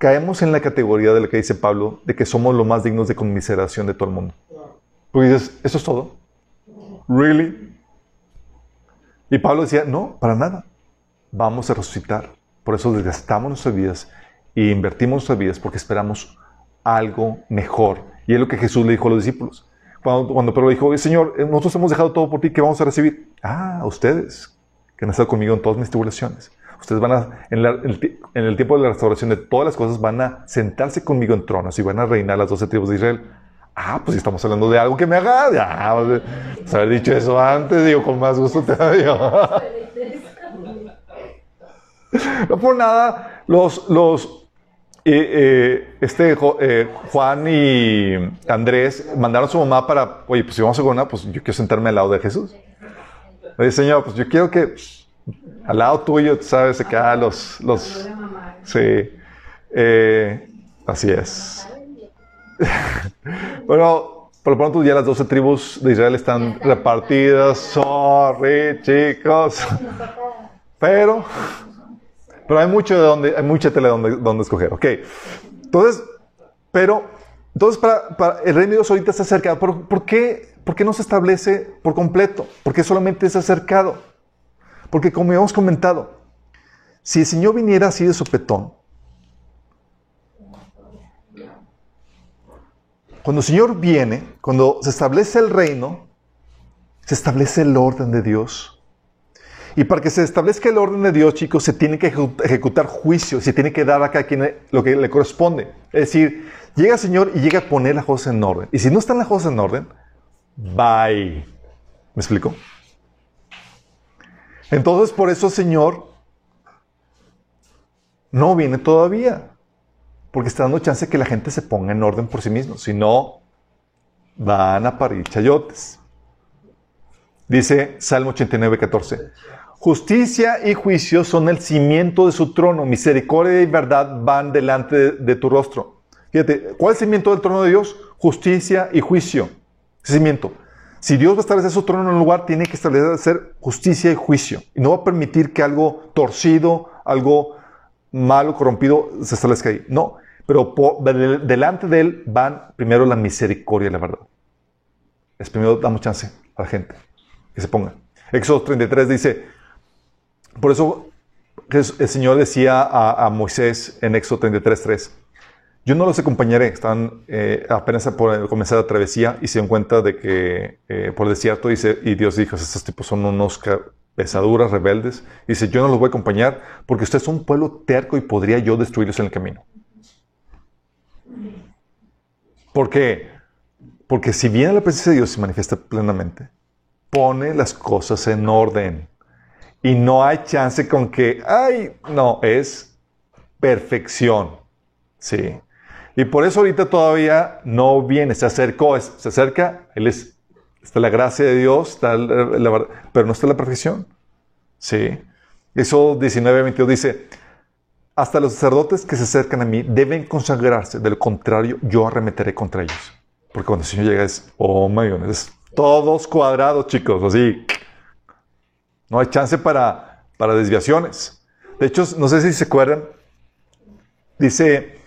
caemos en la categoría de lo que dice Pablo, de que somos los más dignos de conmiseración de todo el mundo. Porque dices, ¿eso es todo? ¿Really? Y Pablo decía, no, para nada. Vamos a resucitar. Por eso desgastamos nuestras vidas e invertimos nuestras vidas porque esperamos algo mejor. Y es lo que Jesús le dijo a los discípulos. Cuando, cuando Pedro dijo, "Oye, Señor, eh, nosotros hemos dejado todo por ti, ¿qué vamos a recibir? Ah, ustedes, que han estado conmigo en todas mis tribulaciones. Ustedes van a, en, el, tiempo de la restauración de todas las cosas, van a sentarse conmigo en tronos y van a reinar las doce tribus de Israel. Ah, pues estamos hablando de algo que me haga. Ya, pues, haber dicho eso antes, digo, con más gusto te digo. No por nada, los, los eh, eh, este, eh, Juan y Andrés mandaron a su mamá para, oye, pues si vamos a gobernar, pues yo quiero sentarme al lado de Jesús. Oye, Señor, pues yo quiero que al lado tuyo, tú sabes, acá los, los, sí, Eh, así es. bueno, por lo pronto ya las 12 tribus de Israel están repartidas, sorry, chicos, pero... Pero hay mucho de donde, hay mucha tela donde, donde escoger. Ok. Entonces, pero, entonces para, para- el reino de Dios ahorita está acercado. ¿Por, por qué, ¿Por qué no se establece por completo? ¿Por qué solamente es acercado? Porque como hemos comentado, si el Señor viniera así de sopetón, cuando el Señor viene, cuando se establece el reino, se establece el orden de Dios. Y para que se establezca el orden de Dios, chicos, se tiene que ejecu- ejecutar juicio, se tiene que dar a cada quien lo que le corresponde. Es decir, llega el Señor y llega a poner las cosas en orden. Y si no están las cosas en orden, bye. ¿Me explico? Entonces, por eso el Señor no viene todavía. Porque está dando chance que la gente se ponga en orden por sí mismo. Si no, van a parir chayotes. Dice Salmo 89, 14. Justicia y juicio son el cimiento de su trono. Misericordia y verdad van delante de, de tu rostro. Fíjate, ¿cuál es el cimiento del trono de Dios? Justicia y juicio. Cimiento. Si Dios va a establecer su trono en un lugar, tiene que establecer justicia y juicio. Y no va a permitir que algo torcido, algo malo, corrompido, se establezca ahí. No. Pero delante de él van primero la misericordia y la verdad. Es primero damos chance a la gente que se ponga. Éxodo 33 dice, por eso el Señor decía a, a Moisés en Éxodo 33, 3, yo no los acompañaré, están eh, apenas por comenzar la travesía y se dan cuenta de que eh, por desierto dice, y Dios dijo, estos tipos son unos pesaduras, rebeldes. Dice, yo no los voy a acompañar porque ustedes son un pueblo terco y podría yo destruirlos en el camino. ¿Por qué? Porque si viene la presencia de Dios y se manifiesta plenamente, pone las cosas en orden. Y no hay chance con que, ay, no, es perfección. Sí. Y por eso ahorita todavía no viene, se acercó, se acerca, él es, está la gracia de Dios, está pero no está la perfección. Sí. Eso 19, 22 dice, hasta los sacerdotes que se acercan a mí deben consagrarse, de lo contrario yo arremeteré contra ellos. Porque cuando el Señor llega es, oh my goodness, es todos cuadrados, chicos, así. No hay chance para, para desviaciones. De hecho, no sé si se acuerdan, dice,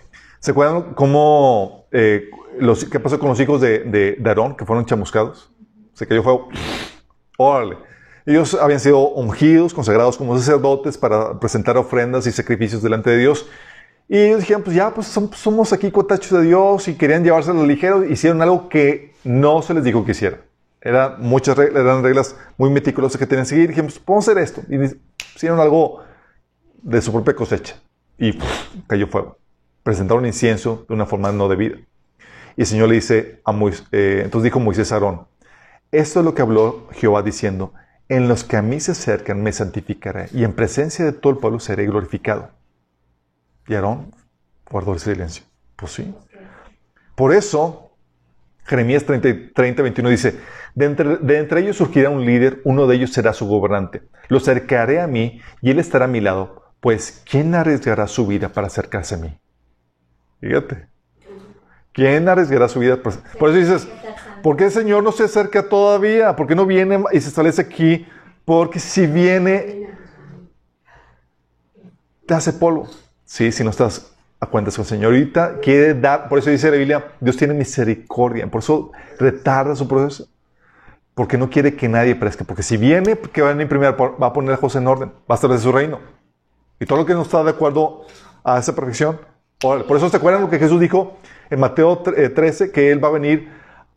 ¿se acuerdan cómo, eh, los, qué pasó con los hijos de, de, de Aarón que fueron chamuscados? Se cayó fuego. Órale. Ellos habían sido ungidos, consagrados como sacerdotes para presentar ofrendas y sacrificios delante de Dios. Y ellos dijeron, pues ya, pues som- somos aquí cuatachos de Dios y querían llevárselo ligero. Hicieron algo que no se les dijo que hicieran. Eran muchas reglas, eran reglas muy meticulosas que tenían que seguir. Dijimos, pues vamos a hacer esto. Y hicieron algo de su propia cosecha. Y ¡puf! cayó fuego. Presentaron incienso de una forma no debida. Y el Señor le dice a Moisés, eh, entonces dijo Moisés a Aarón, esto es lo que habló Jehová diciendo, en los que a mí se acercan me santificaré y en presencia de todo el pueblo seré glorificado. Y Aarón guardó el silencio. Pues sí. Por eso, Jeremías 30, 30 21 dice, de entre, de entre, ellos surgirá un líder, uno de ellos será su gobernante. Lo acercaré a mí y él estará a mi lado, pues ¿quién arriesgará su vida para acercarse a mí? Fíjate. ¿Quién arriesgará su vida? Por, por eso dices, ¿por qué el Señor no se acerca todavía? ¿Por qué no viene y se establece aquí? Porque si viene, te hace polvo. Sí, si no estás a cuentas con el Señor. Ahorita quiere dar, por eso dice la Biblia, Dios tiene misericordia. Por eso retarda su proceso. Porque no quiere que nadie perezca. Porque si viene, que va a imprimir, va a poner a José en orden. Va a establecer su reino. Y todo lo que no está de acuerdo a esa perfección. Por eso se acuerdan lo que Jesús dijo en Mateo 13, que Él va a venir,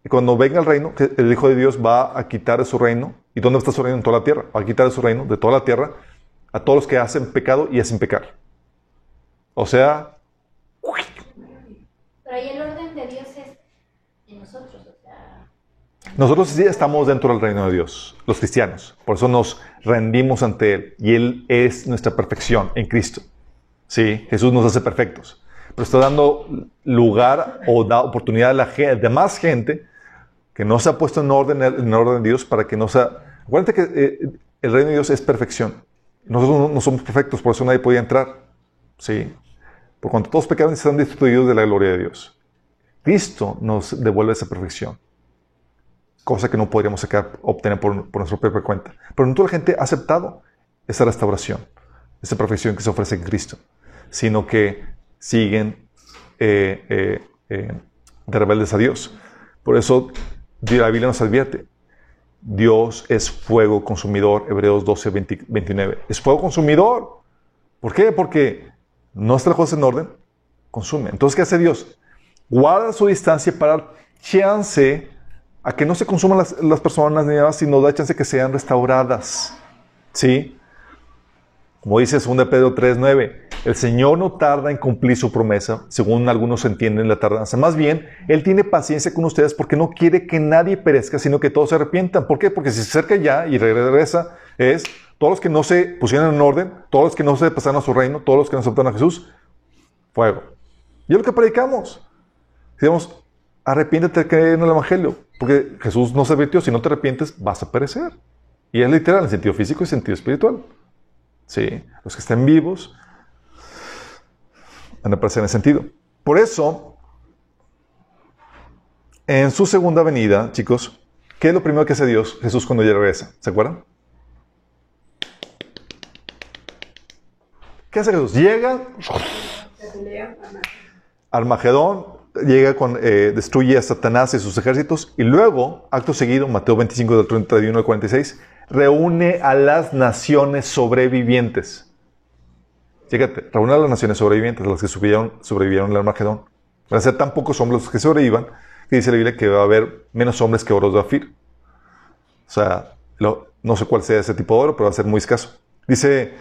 cuando venga el reino, que el Hijo de Dios va a quitar su reino. ¿Y dónde está su reino? En toda la tierra. Va a quitar su reino de toda la tierra a todos los que hacen pecado y hacen pecar. O sea... Pero ahí el orden de Dios es en nosotros, o sea... Nosotros sí estamos dentro del reino de Dios, los cristianos. Por eso nos rendimos ante Él. Y Él es nuestra perfección en Cristo. Sí, Jesús nos hace perfectos. Pero está dando lugar o da oportunidad a la gente, más gente que no se ha puesto en orden, en orden de Dios para que no sea... Acuérdate que eh, el reino de Dios es perfección. Nosotros no, somos perfectos, por eso nadie podía entrar. Sí, por cuanto todos pecaron y están destruidos de la gloria de Dios. Cristo nos devuelve esa perfección. Cosa que no podríamos sacar, obtener por, por nuestra propia cuenta. Pero no toda la gente ha aceptado esa restauración, esa perfección que se ofrece en Cristo, sino que siguen eh, eh, eh, de rebeldes a Dios. Por eso la Biblia nos advierte, Dios es fuego consumidor, Hebreos 12, 20, 29. Es fuego consumidor. ¿Por qué? Porque no está las cosas en orden, consume. Entonces, ¿qué hace Dios? Guarda su distancia para chance a que no se consuman las, las personas ni nada, sino da chance que sean restauradas. ¿Sí? Como dice 2 Pedro 3:9, el Señor no tarda en cumplir su promesa, según algunos entienden la tardanza. Más bien, Él tiene paciencia con ustedes porque no quiere que nadie perezca, sino que todos se arrepientan. ¿Por qué? Porque si se acerca ya y regresa, es todos los que no se pusieron en orden, todos los que no se pasaron a su reino, todos los que no aceptaron a Jesús, fuego. Y es lo que predicamos. Digamos, arrepiéntete de creer en el Evangelio, porque Jesús no se advirtió, si no te arrepientes, vas a perecer. Y es literal en sentido físico y sentido espiritual. Sí, los que estén vivos a perecer en sentido. Por eso, en su segunda venida, chicos, ¿qué es lo primero que hace Dios, Jesús, cuando ya regresa? ¿Se acuerdan? ¿Qué hace Jesús? Llega, Armagedón, llega con, eh, destruye a Satanás y sus ejércitos, y luego, acto seguido, Mateo 25, del 31 al 46, reúne a las naciones sobrevivientes. Fíjate, reúne a las naciones sobrevivientes, las que sobrevivieron, sobrevivieron al Armagedón. Van a ser tan pocos hombres los que sobrevivan, que dice la Biblia que va a haber menos hombres que oros de Afir. O sea, no sé cuál sea ese tipo de oro, pero va a ser muy escaso. Dice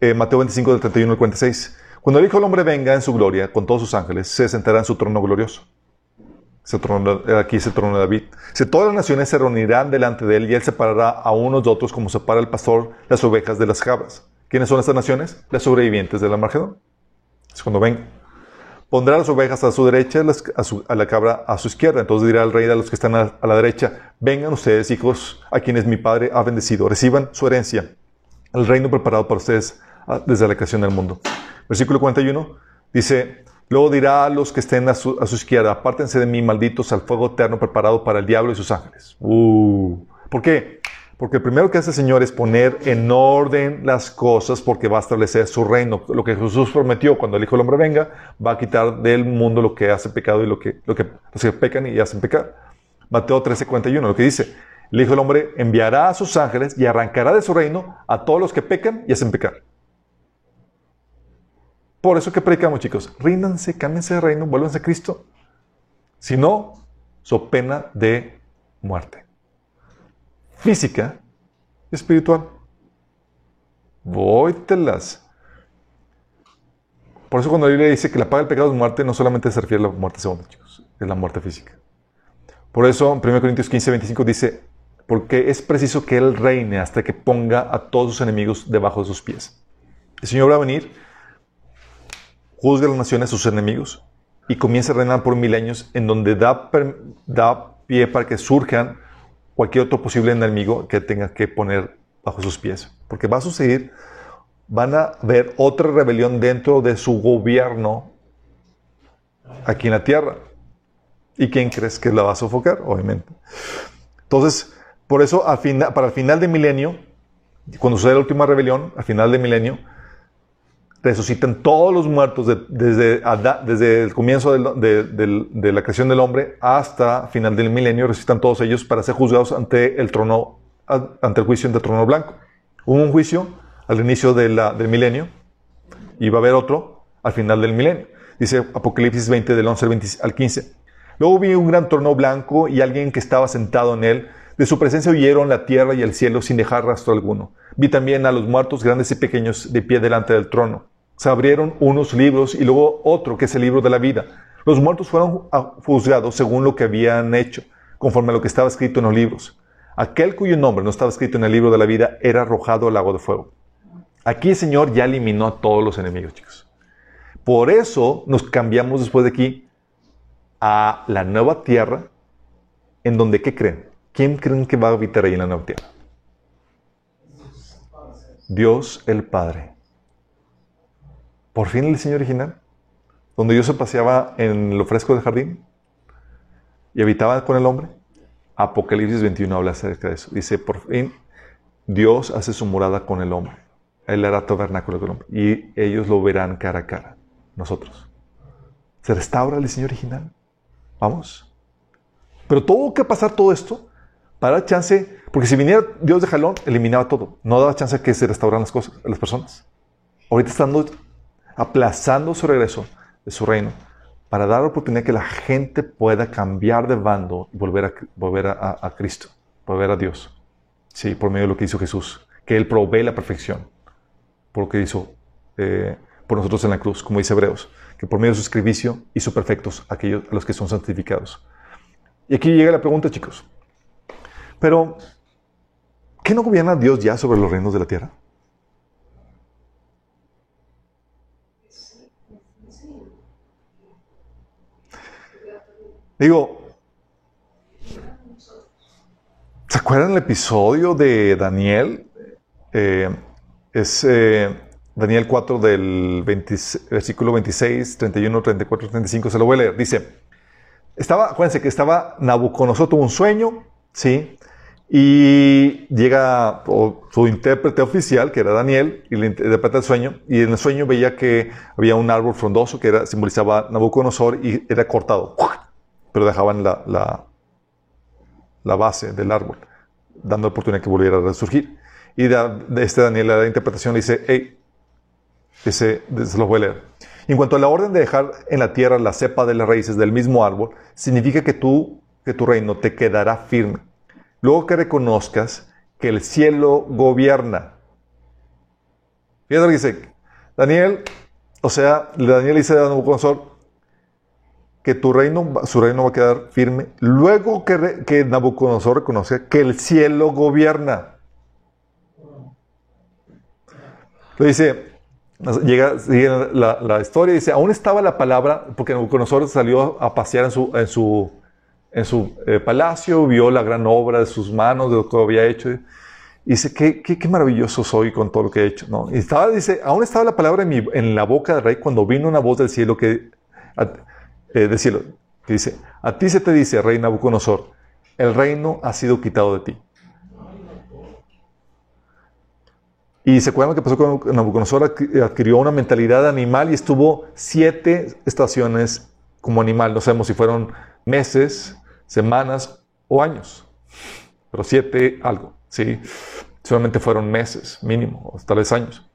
eh, Mateo 25, del 31 al 46. Cuando el Hijo del Hombre venga en su gloria con todos sus ángeles, se sentará en su trono glorioso. Ese trono, aquí es el trono de David. Si todas las naciones se reunirán delante de él y él separará a unos de otros como separa el pastor las ovejas de las cabras. ¿Quiénes son estas naciones? Las sobrevivientes de la Margedón. Es cuando venga. Pondrá las ovejas a su derecha, a, su, a, la cabra a su izquierda. Entonces dirá el rey a los que están a, a la derecha, vengan ustedes, hijos, a quienes mi padre ha bendecido, reciban su herencia, el reino preparado para ustedes desde la creación del mundo. Versículo 41 dice, luego dirá a los que estén a su, a su, izquierda, apártense de mí, malditos, al fuego eterno preparado para el diablo y sus ángeles. Uh, ¿Por qué? Porque el primero que hace el Señor es poner en orden las cosas porque va a establecer su reino. Lo que Jesús prometió cuando el Hijo del Hombre venga, va a quitar del mundo lo que hace pecado y lo que, lo que, pecan y hacen pecar. Mateo 13:41, lo que dice, el Hijo del Hombre enviará a sus ángeles y arrancará de su reino a todos los que pecan y hacen pecar. Por eso que predicamos, chicos, ríndanse, cámbiense de reino, vuélvanse a Cristo. Si no, so pena de muerte. Física y espiritual. Vóytelas. Por eso cuando la Biblia dice que la paga del pecado es muerte, no solamente se refiere a la muerte segunda, chicos. es la muerte física. Por eso, en 1 Corintios 15, 25 dice, porque es preciso que Él reine hasta que ponga a todos sus enemigos debajo de sus pies. El Señor va a venir, juzga a las naciones, sus enemigos, y comienza a reinar por milenios, en donde da, da pie para que surjan cualquier otro posible enemigo que tenga que poner bajo sus pies. Porque va a suceder, van a haber otra rebelión dentro de su gobierno aquí en la tierra. ¿Y quién crees que la va a sofocar? Obviamente. Entonces, por eso, al final, para el final del milenio, cuando sucede la última rebelión, al final del milenio, resucitan todos los muertos desde, desde el comienzo de, la creación del hombre hasta final del milenio, resucitan todos ellos para ser juzgados ante el trono, ante el juicio ante el trono blanco. Hubo un juicio al inicio del milenio y va a haber otro al final del milenio. Dice Apocalipsis 20 del 11 al 15. Luego vi un gran trono blanco y alguien que estaba sentado en él. De su presencia huyeron la tierra y el cielo sin dejar rastro alguno. Vi también a los muertos grandes y pequeños de pie delante del trono. Se abrieron unos libros y luego otro, que es el libro de la vida. Los muertos fueron juzgados según lo que habían hecho, conforme a lo que estaba escrito en los libros. Aquel cuyo nombre no estaba escrito en el libro de la vida era arrojado al lago de fuego. Aquí el Señor ya eliminó a todos los enemigos, chicos. Por eso nos cambiamos después de aquí a la nueva tierra, en donde, ¿qué creen? ¿Quién creen que va a habitar ahí en la nueva tierra? Dios el Padre. Por fin el diseño original, donde Dios se paseaba en lo fresco del jardín y habitaba con el hombre. Apocalipsis 21 habla acerca de eso. Dice, por fin Dios hace su morada con el hombre. Él hará tabernáculo con el hombre. Y ellos lo verán cara a cara. Nosotros. Se restaura el diseño original. Vamos. Pero tuvo que pasar todo esto para dar chance, porque si viniera Dios de jalón, eliminaba todo. No daba chance que se restauraran las cosas, las personas. Ahorita estando aplazando su regreso de su reino para dar oportunidad que la gente pueda cambiar de bando y volver a, volver a, Cristo, volver a Dios. Sí, por medio de lo que hizo Jesús, que Él provee la perfección, por lo que hizo eh, por nosotros en la cruz, como dice Hebreos, que por medio de su sacrificio hizo perfectos a aquellos a los que son santificados. Y aquí llega la pregunta, chicos. Pero, ¿qué no gobierna Dios ya sobre los reinos de la tierra? Digo, ¿se acuerdan el episodio de Daniel? Eh, es eh, Daniel 4 del versículo 26, 31, 34, 35, se lo voy a leer. Dice, estaba, acuérdense que estaba Nabucodonosor, tuvo un sueño, ¿sí? Y llega su intérprete oficial, que era Daniel, y le interpreta el sueño. Y en el sueño veía que había un árbol frondoso que era, simbolizaba Nabucodonosor y era cortado pero dejaban la, la, base del árbol, dando oportunidad que volviera a resurgir. Y de, este Daniel, la interpretación le dice, hey, ese, se los voy a leer. En cuanto a la orden de dejar en la tierra la cepa de las raíces del mismo árbol, significa que tú, que tu reino te quedará firme. Luego que reconozcas que el cielo gobierna. Fíjate lo que dice Daniel, o sea, Daniel dice a Nabucodonosor, que tu reino, su reino va a quedar firme, luego que, Nabucodonosor reconoce que el cielo gobierna. Le dice, llega, sigue la, la, historia dice, aún estaba la palabra, porque Nabucodonosor salió a pasear en su, en su, en su eh, palacio, vio la gran obra de sus manos, de lo que había hecho. Y dice, qué, qué, qué, maravilloso soy con todo lo que he hecho. ¿no? Y estaba, dice, aún estaba la palabra en, mi, en la boca del rey cuando vino una voz del cielo que eh, decirlo, que dice, a ti se te dice, rey Nabucodonosor, el reino ha sido quitado de ti. Y se acuerdan que pasó con Nabucodonosor, adquirió una mentalidad animal y estuvo siete estaciones como animal. No sabemos si fueron meses, semanas o años, pero siete algo, ¿sí? Solamente fueron meses mínimo, o tal vez años.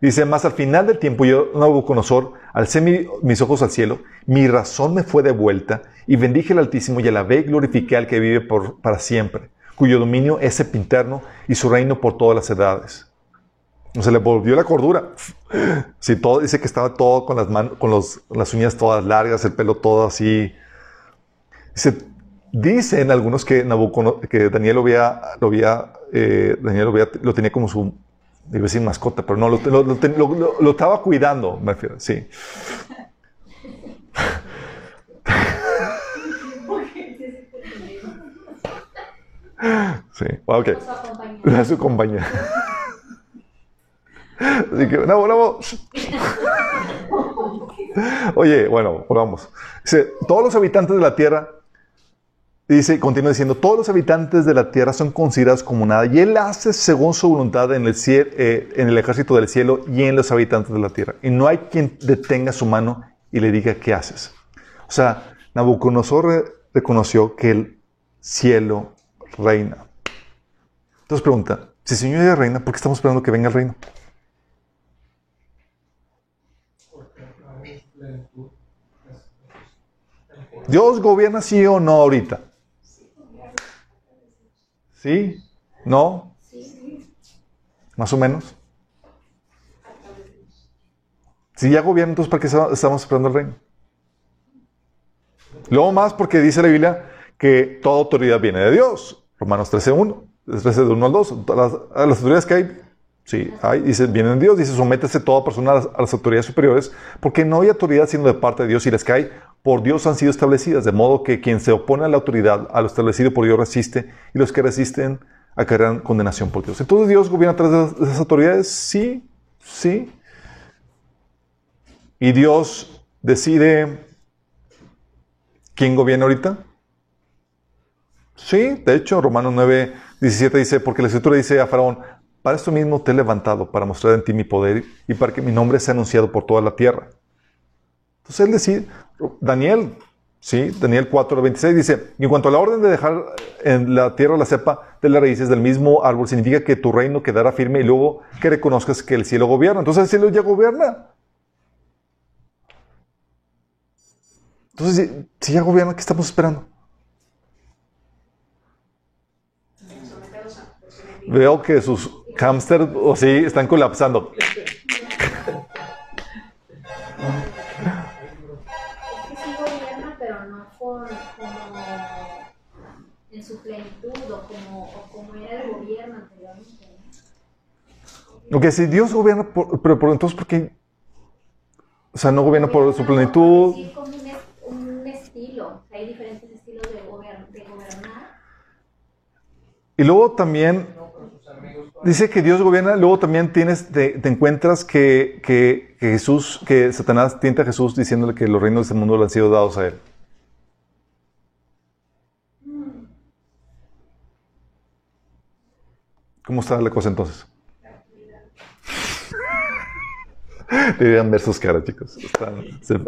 Dice, más al final del tiempo yo, Nabucodonosor, alcé mis ojos al cielo, mi razón me fue devuelta y bendije al Altísimo y alabé y glorifiqué al que vive por, para siempre, cuyo dominio es sepinterno y su reino por todas las edades. Se le volvió la cordura. Sí, todo, dice que estaba todo con las, con las uñas todas largas, el pelo todo así Se dicen algunos que, que Daniel lo había, lo, había, eh, Daniel lo, había- lo tenía como su, iba a decir mascota, pero no, lo, lo- lo lo- estaba cuidando, me refiero, sí. Sí, ok. Nos acompañó. A su compañía. Así que, no, no. Oye, bueno, volvamos. Dice, todos los habitantes de la tierra, dice, continúa diciendo, todos los habitantes de la tierra son considerados como nada, y él hace según su voluntad en el, cielo, en el ejército del cielo y en los habitantes de la tierra. Y no hay quien detenga su mano y le diga, ¿qué haces? O sea, Nabucodonosor re- reconoció que el cielo reina. Entonces pregunta, si el Señor ya reina, ¿por qué estamos esperando que venga el reino? ¿Dios gobierna sí o no ahorita? ¿Sí? ¿No? ¿Más o menos? Si ya gobierna, entonces ¿para qué estamos esperando el reino? Luego más porque dice la Biblia que toda autoridad viene de Dios. Romanos 13.1. 13 de 1 al 2. Las, las autoridades que hay, sí, hay, dice, vienen de Dios. Dice, sométese toda persona a las, a las autoridades superiores, porque no hay autoridad sino de parte de Dios y las que hay por Dios han sido establecidas. De modo que quien se opone a la autoridad, a lo establecido por Dios resiste, y los que resisten acarrean condenación por Dios. Entonces Dios gobierna a través de esas autoridades, sí, sí. Y Dios decide quién gobierna ahorita. Sí, de hecho, Romanos 9, 17 dice, porque la escritura dice a Faraón, para esto mismo te he levantado, para mostrar en ti mi poder y para que mi nombre sea anunciado por toda la tierra. Entonces él decide, Daniel, sí, Daniel 4, 26 dice, en cuanto a la orden de dejar en la tierra la cepa de las raíces del mismo árbol, significa que tu reino quedará firme y luego que reconozcas que el cielo gobierna. Entonces el cielo ya gobierna. Entonces, si, ya gobierna, ¿qué estamos esperando? Veo que sus hámsters, o sí, están colapsando. Ok, si Dios gobierna, por- pero, entonces, ¿por qué? O sea, no gobierna por su plenitud. Sí, como un, es- un estilo. Hay diferentes estilos de, gober- de gobernar. Y luego también dice que Dios gobierna, luego también tienes, te, te encuentras que, que- que Jesús, que Satanás tienta a Jesús diciéndole que los reinos del mundo le han sido dados a él. ¿Cómo está la cosa entonces? Deberían ver sus caras, chicos.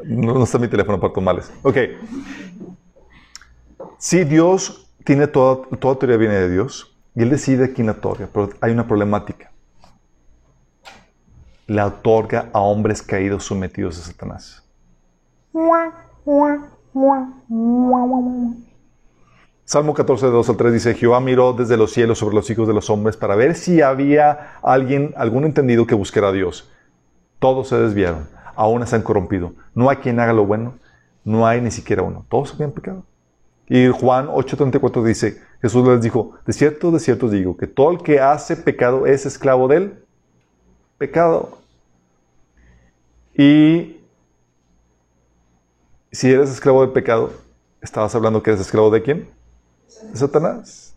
No, está mi teléfono para tomarles. Ok. Si Dios tiene toda, toda teoría viene de Dios y Él decide quién la otorga, pero hay una problemática. La otorga a hombres caídos sometidos a Satanás. Salmo 14, 2 al 3 dice, Jehová miró desde los cielos sobre los hijos de los hombres para ver si había alguien, algún entendido que buscara a Dios. Todos se desviaron, aún se han corrompido. No hay quien haga lo bueno, no hay ni siquiera uno. Todos habían pecado. Y Juan 8:34 dice, Jesús les dijo, de cierto, de cierto digo, que todo el que hace pecado es esclavo del pecado. Y si eres esclavo del pecado, estabas hablando que eres esclavo de quién? Satanás.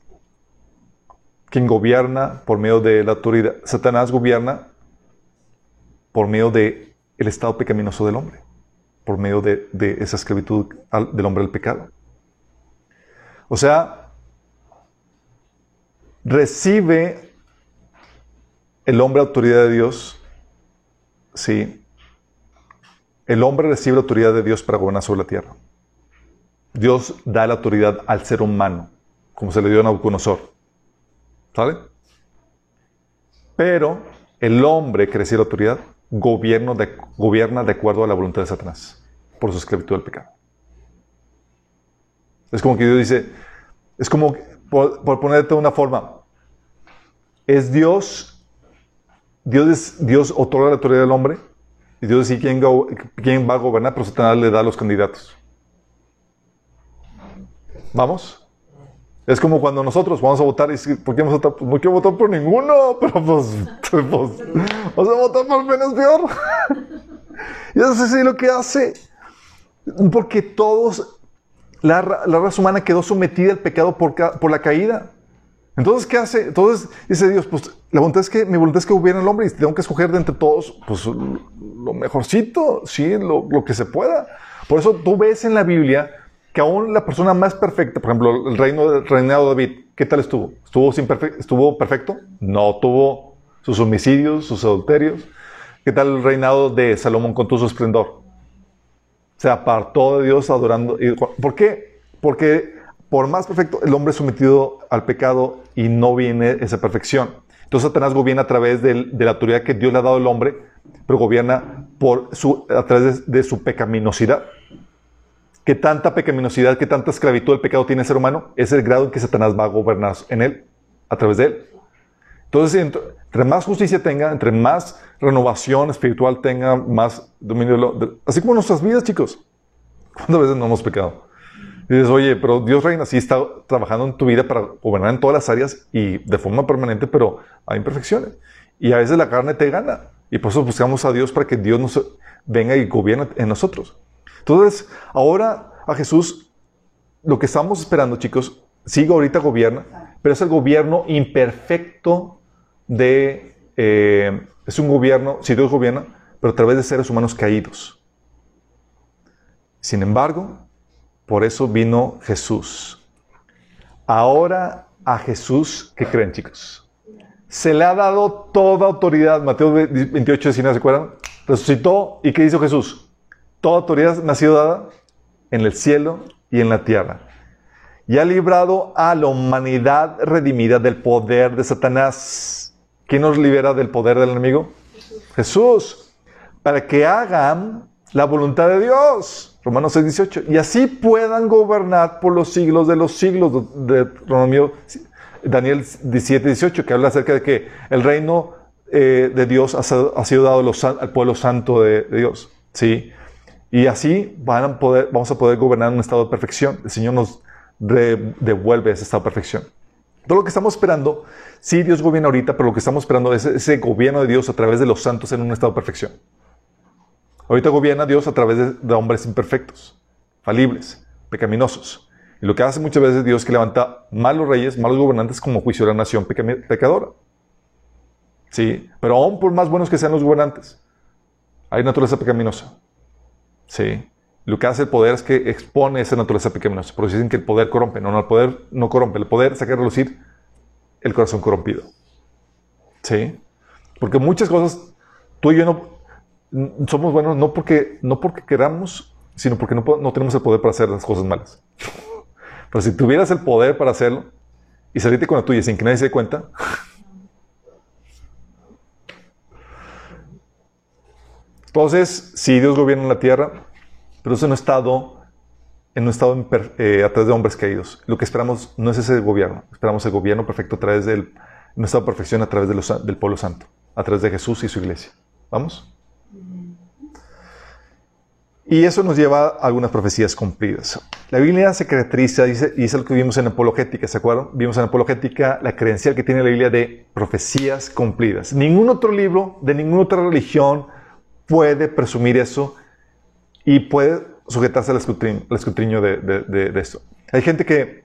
Quien gobierna por medio de la autoridad. Satanás gobierna por medio de el estado pecaminoso del hombre, por medio de, esa esclavitud del hombre al pecado. O sea, recibe el hombre autoridad de Dios, sí. El hombre recibe la autoridad de Dios para gobernar sobre la tierra. Dios da la autoridad al ser humano, como se le dio a Nabucodonosor. ¿Sale? Pero el hombre que recibe la autoridad gobierno gobierna de acuerdo a la voluntad de Satanás, por su esclavitud del pecado. Es como que Dios dice, es como, por, por ponerte una forma, es Dios, Dios, es- Dios otorga la autoridad del hombre, y Dios decide quién, quién va a gobernar, pero Satanás le da a los candidatos. ¿Vamos? Es como cuando nosotros vamos a votar y decir, ¿por vamos a votar? Pues no quiero votar por ninguno, pero pues, pues vamos a votar por el menos peor. y eso es lo que hace. Porque todos, la, raza humana quedó sometida al pecado por, por la caída. Entonces, ¿qué hace? Entonces dice Dios, pues la voluntad es que, mi voluntad es que hubiera el hombre y tengo que escoger de entre todos, pues lo mejorcito, sí, lo, lo que se pueda. Por eso tú ves en la Biblia que aún la persona más perfecta, por ejemplo, el reino del reinado de David, ¿qué tal estuvo? ¿Estuvo, sin ¿Estuvo perfecto? No, tuvo sus homicidios, sus adulterios. ¿Qué tal el reinado de Salomón con todo su esplendor? Se apartó de Dios adorando. ¿Por qué? Porque por más perfecto, el hombre es sometido al pecado y no viene esa perfección. Entonces Satanás gobierna a través de, la autoridad que Dios le ha dado al hombre, pero gobierna por su, a través de su pecaminosidad que tanta pecaminosidad, que tanta esclavitud el pecado tiene el ser humano, es el grado en que Satanás va a gobernar en él, a través de él. Entonces, entre más justicia tenga, entre más renovación espiritual tenga, más dominio, así como nuestras vidas, chicos. ¿Cuántas veces no hemos pecado? Y dices, oye, pero Dios reina, sí está trabajando en tu vida para gobernar en todas las áreas y de forma permanente, pero hay imperfecciones. Y a veces la carne te gana. Y por eso buscamos a Dios para que Dios nos venga y gobierne en nosotros. Entonces, ahora a Jesús, lo que estamos esperando, chicos, sigue ahorita gobierna, pero es el gobierno imperfecto de... Eh, es un gobierno, si Dios gobierna, pero a través de seres humanos caídos. Sin embargo, por eso vino Jesús. Ahora a Jesús, ¿qué creen, chicos? Se le ha dado toda autoridad. Mateo 28, 19, ¿se acuerdan? Resucitó y ¿qué hizo Jesús? Toda autoridad me ha sido dada en el cielo y en la tierra. Y ha librado a la humanidad redimida del poder de Satanás. ¿Quién nos libera del poder del enemigo? Jesús. Para que hagan la voluntad de Dios. Romanos 6, 18. Y así puedan gobernar por los siglos de los siglos. De Daniel 17, 18, que habla acerca de que el reino eh, de Dios ha, sido dado al pueblo santo de, de Dios. ¿Sí? Y así vamos a poder gobernar en un estado de perfección. El Señor nos devuelve ese estado de perfección. Todo lo que estamos esperando, sí, Dios gobierna ahorita, pero lo que estamos esperando es ese gobierno de Dios a través de los santos en un estado de perfección. Ahorita gobierna Dios a través de, hombres imperfectos, falibles, pecaminosos. Y lo que hace muchas veces Dios es que levanta malos reyes, malos gobernantes como juicio de la nación pecadora. Sí, pero aún por más buenos que sean los gobernantes, hay naturaleza pecaminosa. Sí. Lo que hace el poder es que expone esa naturaleza pecaminosa. Por eso dicen que el poder corrompe. No, no, el poder no corrompe. El poder saca a relucir el corazón corrompido. ¿Sí? Porque muchas cosas, tú y yo no somos buenos no porque, no porque queramos, sino porque no, no tenemos el poder para hacer las cosas malas. Pero si tuvieras el poder para hacerlo y salirte con la tuya sin que nadie se dé cuenta, Entonces, si Dios gobierna en la tierra, pero eso no ha estado, en un estado eh, a través de hombres caídos. Lo que esperamos no es ese gobierno, esperamos el gobierno perfecto a través del, estado de perfección a través del pueblo santo, a través de Jesús y su iglesia. ¿Vamos? Y eso nos lleva a algunas profecías cumplidas. La Biblia se caracteriza, dice, y es lo que vimos en Apologética, ¿se acuerdan? Vimos en Apologética la credencial que tiene la Biblia de profecías cumplidas. Ningún otro libro de ninguna otra religión puede presumir eso y puede sujetarse al escrutinio, de, de. Hay gente que,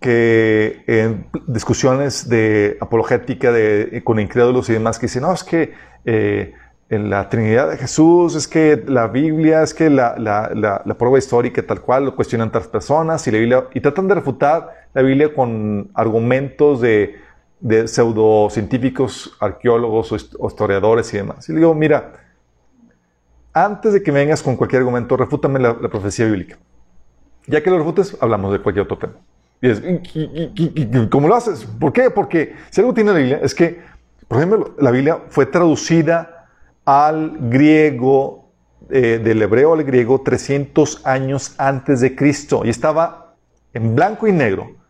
que en discusiones de apologética de, con incrédulos y demás, que dicen, no, es que eh, en la Trinidad de Jesús, es que la Biblia, es que la, la, la, prueba histórica tal cual lo cuestionan otras personas y la Biblia, y tratan de refutar la Biblia con argumentos de de pseudocientíficos, arqueólogos o historiadores y demás. Y le digo, mira, antes de que me vengas con cualquier argumento, refútame la, profecía bíblica. Ya que lo refutes, hablamos de cualquier otro tema. Y es, ¿cómo lo haces? ¿Por qué? Porque si algo tiene la Biblia es que, por ejemplo, la Biblia fue traducida al griego, eh, del hebreo al griego, 300 años antes de Cristo. Y estaba en blanco y negro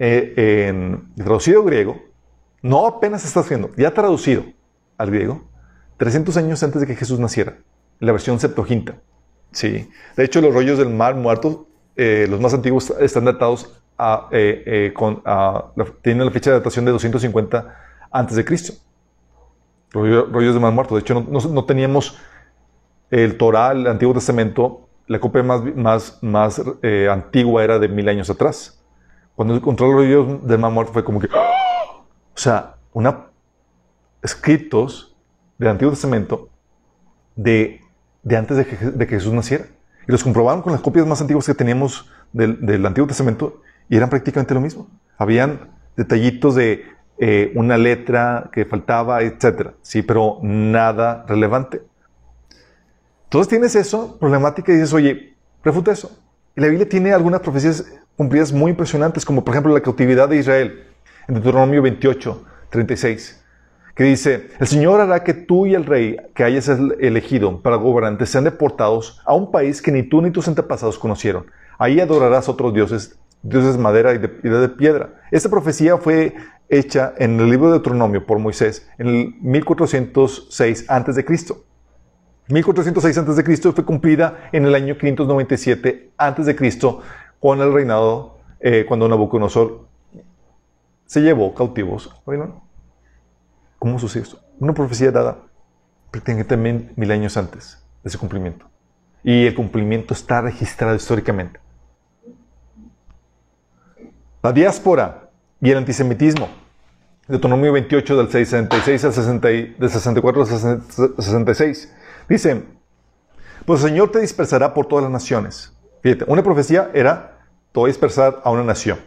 eh, en traducido griego, no apenas está haciendo, ya traducido al griego, 300 años antes de que Jesús naciera, en la versión Septuaginta. Sí. De hecho, los rollos del mar muerto eh, los más antiguos están datados a, eh, con, a, la- tienen la fecha de datación de 250 antes de Cristo. Rollo- Rollos de Mar Muerto. De hecho, no, teníamos el Torah, el Antiguo Testamento, la copia más, más, más antigua era de mil años atrás. Cuando encontró los rollos del Mar Muerto fue como que... ¡ah! O sea, una, escritos del Antiguo Testamento de, de antes de que, de que Jesús naciera. Y los comprobaron con las copias más antiguas que teníamos del, del Antiguo Testamento y eran prácticamente lo mismo. Habían detallitos de eh, una letra que faltaba, etcétera. Sí, pero nada relevante. Entonces tienes eso, problemática, y dices, oye, refuta eso. Y la Biblia tiene algunas profecías cumplidas muy impresionantes, como por ejemplo la cautividad de Israel, en Deuteronomio 28, 36, que dice, el Señor hará que tú y el rey que hayas elegido para gobernantes sean deportados a un país que ni tú ni tus antepasados conocieron. Ahí adorarás a otros dioses, dioses de madera y de, piedra. Esta profecía fue hecha en el libro de Deuteronomio por Moisés en el 1406 antes de Cristo. 1406 a.C. fue cumplida en el año 597 a.C. con el reinado, eh, cuando Nabucodonosor se llevó cautivos a. ¿Cómo sucedió esto? Una profecía dada prácticamente mil, años antes de su cumplimiento. Y el cumplimiento está registrado históricamente. La diáspora y el antisemitismo. Deuteronomio 28 del 66 al 60, y- del 64 al 66. Dice, pues el Señor te dispersará por todas las naciones. Fíjate, una profecía era, te voy a dispersar a una nación.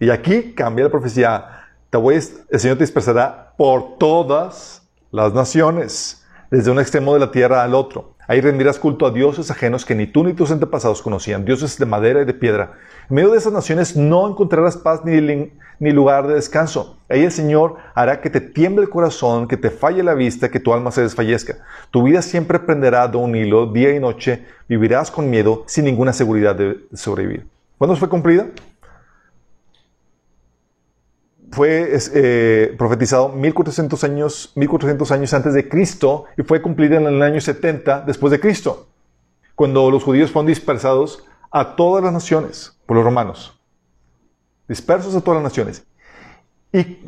Y aquí cambia la profecía, te voy el Señor te dispersará por todas las naciones, desde un extremo de la tierra al otro. Ahí rendirás culto a dioses ajenos que ni tú ni tus antepasados conocían, dioses de madera y de piedra. En medio de esas naciones no encontrarás paz ni, ni lugar de descanso. Ahí el Señor hará que te tiemble el corazón, que te falle la vista, que tu alma se desfallezca. Tu vida siempre prenderá de un hilo, día y noche. Vivirás con miedo, sin ninguna seguridad de sobrevivir. ¿Cuándo fue cumplida? Fue eh, profetizado 1400 años, 1400 años antes de Cristo y fue cumplida en el año 70 después de Cristo, cuando los judíos fueron dispersados a todas las naciones por los romanos. Dispersos a todas las naciones. Y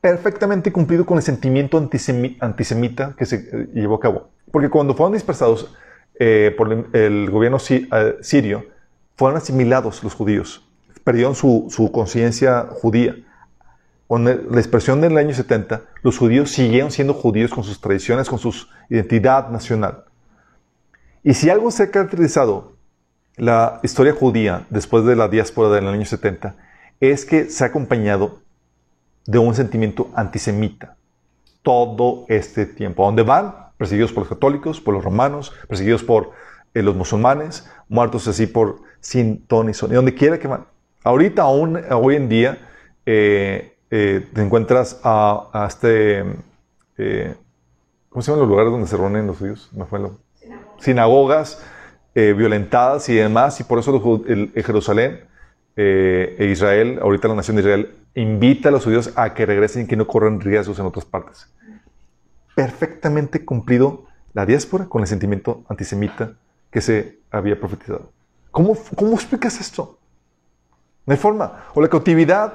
perfectamente cumplido con el sentimiento antisemi- antisemita que se eh, llevó a cabo. Porque cuando fueron dispersados eh, por el, gobierno si- sirio, fueron asimilados los judíos. Perdieron su, su conciencia judía. Con la dispersión del año 70, los judíos siguieron siendo judíos con sus tradiciones, con su identidad nacional. Y si algo se ha caracterizado la historia judía después de la diáspora del año 70, es que se ha acompañado de un sentimiento antisemita todo este tiempo. ¿A dónde van? Perseguidos por los católicos, por los romanos, perseguidos por eh, los musulmanes, muertos así por sin ton ni son, y donde quiera que van. Ahorita, aún hoy en día, eh, eh, te encuentras a, a este. eh, ¿Cómo se llaman los lugares donde se reúnen los judíos? Me fue lo- Sinagogas eh, violentadas y demás, y por eso los el- el Jerusalén eh, e Israel, ahorita la nación de Israel, invita a los judíos a que regresen y que no corran riesgos en otras partes. Perfectamente cumplido la diáspora con el sentimiento antisemita que se había profetizado. ¿Cómo, cómo explicas esto? No hay forma. O la cautividad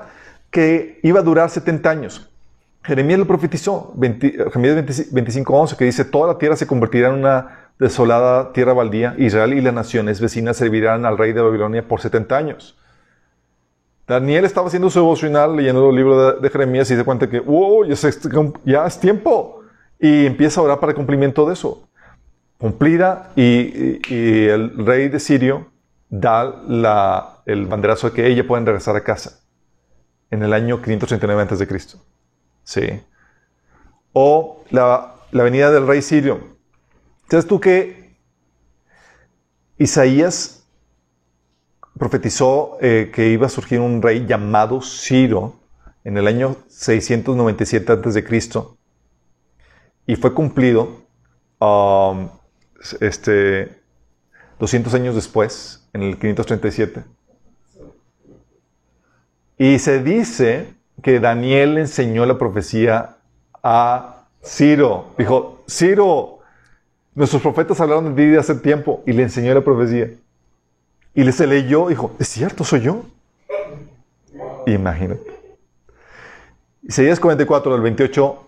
que iba a durar 70 años. Jeremías lo profetizó, 20 Jeremías 25.11, que dice, toda la tierra se convertirá en una desolada tierra baldía. Israel y las naciones vecinas servirán al rey de Babilonia por 70 años. Daniel estaba haciendo su devocional, leyendo el libro de, Jeremías y se cuenta que, wow, ya, es tiempo. Y empieza a orar para el cumplimiento de eso. Cumplida y, el rey de Sirio da el banderazo de que ella pueden regresar a casa en el año 539 a.C. Sí. O la, la venida del rey sirio. ¿Sabes tú que Isaías profetizó eh, que iba a surgir un rey llamado Ciro en el año 697 a.C. y fue cumplido um, este, 200 años después, en el 537? Y se dice que Daniel enseñó la profecía a Ciro. Dijo, Ciro, nuestros profetas hablaron de ti hace tiempo y le enseñó la profecía. Y le se leyó, dijo, es cierto, soy yo. Imagínate. Isaías 44, del 28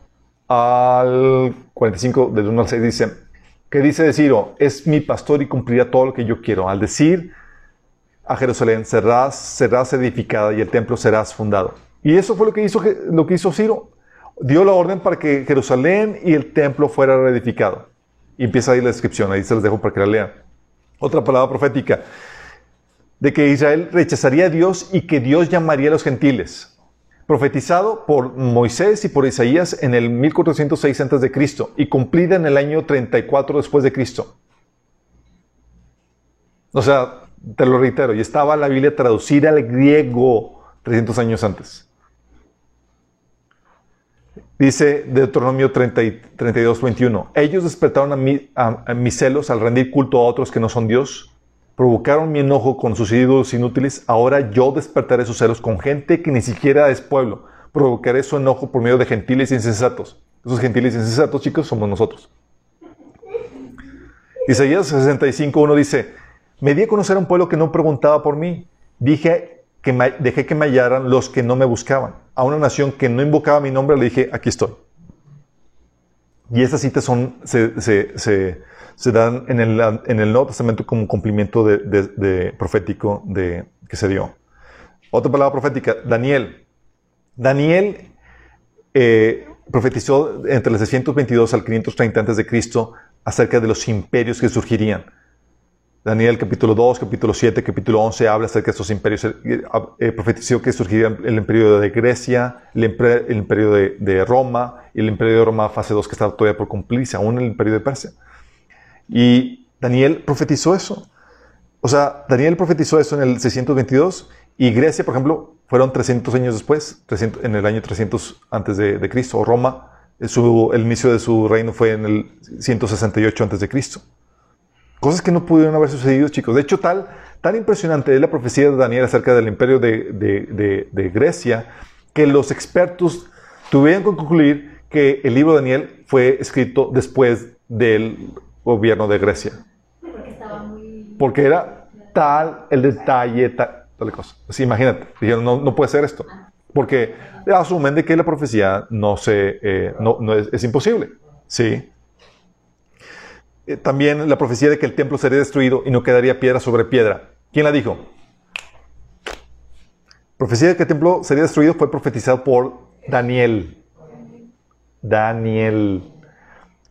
al 45, del 1 al 6, dice, ¿qué dice de Ciro? Es mi pastor y cumplirá todo lo que yo quiero. Al decir a Jerusalén, serás, edificada y el templo serás fundado. Y eso fue lo que hizo, lo que hizo Ciro. Dio la orden para que Jerusalén y el templo fuera reedificado. Y empieza ahí la descripción, ahí se los dejo para que la lean. Otra palabra profética, de que Israel rechazaría a Dios y que Dios llamaría a los gentiles profetizado por Moisés y por Isaías en el 1406 a.C. y cumplida en el año 34 después de Cristo. O sea, te lo reitero, y estaba la Biblia traducida al griego 300 años antes. Dice Deuteronomio 30, 32, 21. Ellos despertaron a, a mis celos al rendir culto a otros que no son Dios provocaron mi enojo con sus ídolos inútiles, ahora yo despertaré sus celos con gente que ni siquiera es pueblo. Provocaré su enojo por medio de gentiles insensatos. Esos gentiles insensatos, chicos, somos nosotros. Isaías 65.1 dice, me di a conocer a un pueblo que no preguntaba por mí. Dije que dejé que me hallaran los que no me buscaban. A una nación que no invocaba mi nombre le dije, aquí estoy. Y estas citas son, se, se se dan en el, en el Nuevo Testamento como cumplimiento de, profético de, que se dio. Otra palabra profética, Daniel. Daniel eh, profetizó entre el 622 al 530 a.C. acerca de los imperios que surgirían. Daniel capítulo 2, capítulo 7, capítulo 11 habla acerca de estos imperios. Eh, eh, profetizó que surgiría el imperio de Grecia, el, imperio, de, Roma el imperio de Roma fase 2 que estaba todavía por cumplirse, aún el imperio de Persia. Y Daniel profetizó eso. O sea, Daniel profetizó eso en el 622 y Grecia, por ejemplo, fueron 300 años después, en el año 300 antes de, Cristo. Roma, el inicio de su reino fue en el 168 antes de Cristo. Cosas que no pudieron haber sucedido, chicos. De hecho, tal, tan impresionante es la profecía de Daniel acerca del imperio de, de Grecia que los expertos tuvieron que concluir que el libro de Daniel fue escrito después del gobierno de Grecia. Porque estaba muy... Porque era tal el detalle, tal, tal cosa. Así, imagínate, dijeron, no, no puede ser esto. Porque asumen de que la profecía no, se, eh, no, no es, es, imposible. ¿sí? Eh, también la profecía de que el templo sería destruido y no quedaría piedra sobre piedra. ¿Quién la dijo? profecía de que el templo sería destruido fue profetizado por Daniel. Daniel.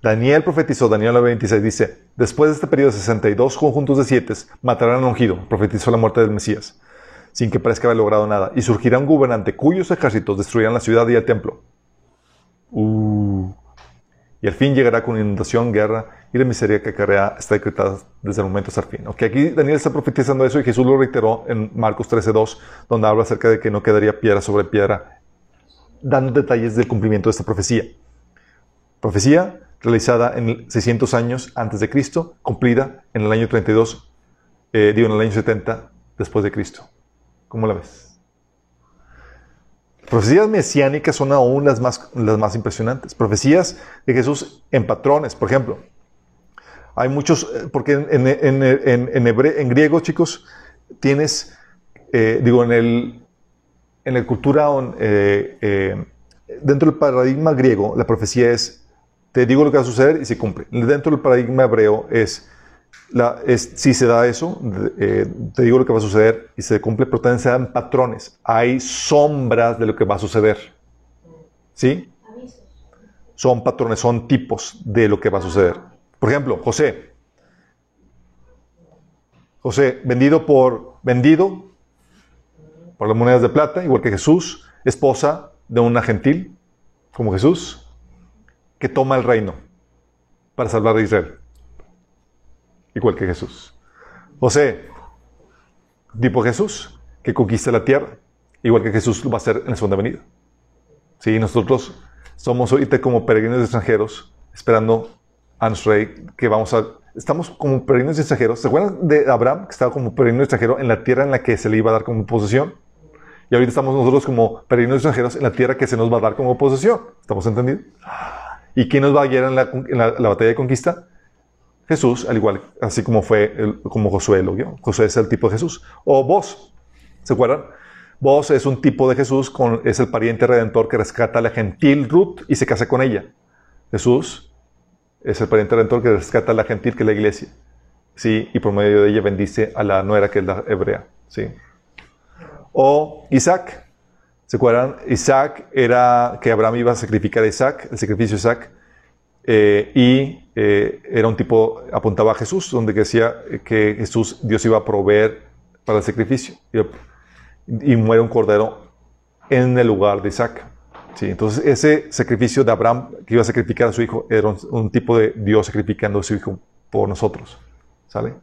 Daniel profetizó, Daniel 26 dice, después de este periodo de 62 conjuntos de siete, matarán a ungido, profetizó la muerte del Mesías, sin que parezca haber logrado nada, y surgirá un gobernante cuyos ejércitos destruirán la ciudad y el templo. Uh. Y al fin llegará con inundación, guerra y la miseria que acarrea está decretada desde el momento hasta el fin. Okay, aquí Daniel está profetizando eso y Jesús lo reiteró en Marcos 13.2, donde habla acerca de que no quedaría piedra sobre piedra, dando detalles del cumplimiento de esta profecía. Profecía realizada en 600 años antes de Cristo, cumplida en el año 32, eh, digo, en el año 70 después de Cristo. ¿Cómo la ves? Profecías mesiánicas son aún las más, las más impresionantes. Profecías de Jesús en patrones, por ejemplo. Hay muchos, eh, porque en, en, en, en griego, chicos, tienes, eh, digo, en el, en la cultura, dentro del paradigma griego, la profecía es te digo lo que va a suceder y se cumple. Dentro del paradigma hebreo es, la, es si se da eso, eh, te digo lo que va a suceder y se cumple, pero también se dan patrones. Hay sombras de lo que va a suceder. ¿Sí? Son patrones, son tipos de lo que va a suceder. Por ejemplo, José. José, vendido por, vendido por las monedas de plata, igual que Jesús, esposa de una gentil, como Jesús que toma el reino para salvar a Israel. Igual que Jesús. José, tipo Jesús, que conquista la tierra, igual que Jesús lo va a hacer en la segunda venida. Sí, nosotros somos ahorita como peregrinos extranjeros, esperando a nuestro rey, que vamos a... Estamos como peregrinos extranjeros. ¿Se acuerdan de Abraham, que estaba como peregrino extranjero en la tierra en la que se le iba a dar como posesión? Y ahorita estamos nosotros como peregrinos extranjeros en la tierra que se nos va a dar como posesión. ¿Estamos entendidos? ¿Y quién nos va a guiar en la, batalla de conquista? Jesús, al igual, así como fue, como Josué lo vio. Josué es el tipo de Jesús. O vos, ¿se acuerdan? Vos es un tipo de Jesús, con, es el pariente redentor que rescata a la gentil Ruth y se casa con ella. Jesús es el pariente redentor que rescata a la gentil, que es la iglesia. ¿Sí? Y por medio de ella bendice a la nuera, que es la hebrea. ¿Sí? O Isaac. ¿Se acuerdan? Isaac era que Abraham iba a sacrificar a Isaac, el sacrificio de Isaac. eh, y eh, era un tipo, apuntaba a Jesús, donde decía que Jesús, Dios iba a proveer para el sacrificio. Y, y muere un cordero en el lugar de Isaac. Sí, entonces ese sacrificio de Abraham que iba a sacrificar a su hijo era un, tipo de Dios sacrificando a su hijo por nosotros. ¿Sale?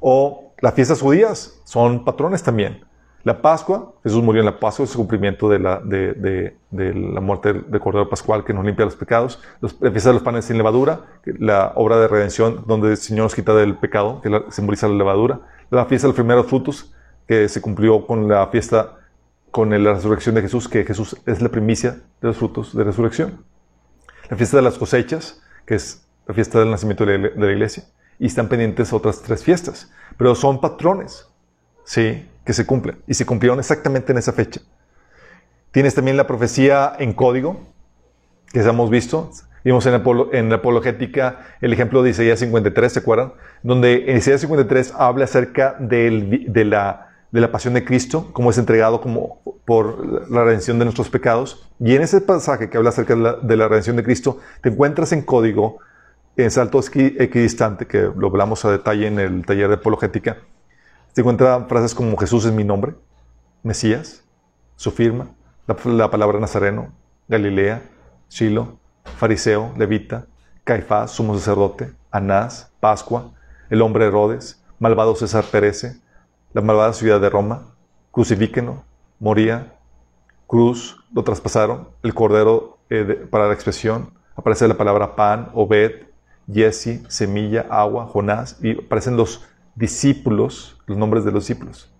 O las fiestas judías son patrones también. La Pascua, Jesús murió en la Pascua, es el cumplimiento de la, de, de- la muerte del, Cordero Pascual que nos limpia los pecados. La fiesta de los panes sin levadura, la obra de redención donde el Señor nos quita del pecado, que simboliza la levadura. La fiesta de los primeros frutos, que se cumplió con la fiesta, con la resurrección de Jesús, que Jesús es la primicia de los frutos de resurrección. La fiesta de las cosechas, que es la fiesta del nacimiento de la, iglesia. Y están pendientes otras tres fiestas. Pero son patrones, ¿sí? Que se cumplen. Y se cumplieron exactamente en esa fecha. Tienes también la profecía en código, que ya hemos visto. Vimos en la, apologética el ejemplo de Isaías 53, ¿se acuerdan? Donde en Isaías 53 habla acerca de, la, de la pasión de Cristo, cómo es entregado como por la redención de nuestros pecados. Y en ese pasaje que habla acerca de la, de la redención de Cristo, te encuentras en código, en salto equidistante, que lo hablamos a detalle en el taller de apologética, te encuentran frases como Jesús es mi nombre, Mesías, su firma, la, la palabra Nazareno, Galilea, Shiloh, Fariseo, Levita, Caifás, sumo sacerdote, Anás, Pascua, el hombre Herodes, malvado César perece, la malvada ciudad de Roma, crucifíquenlo, moría, cruz, lo traspasaron, el cordero eh, para la expresión, aparece la palabra pan, Obed, Jesse, semilla, agua, Jonás, y aparecen los discípulos, los nombres de los discípulos.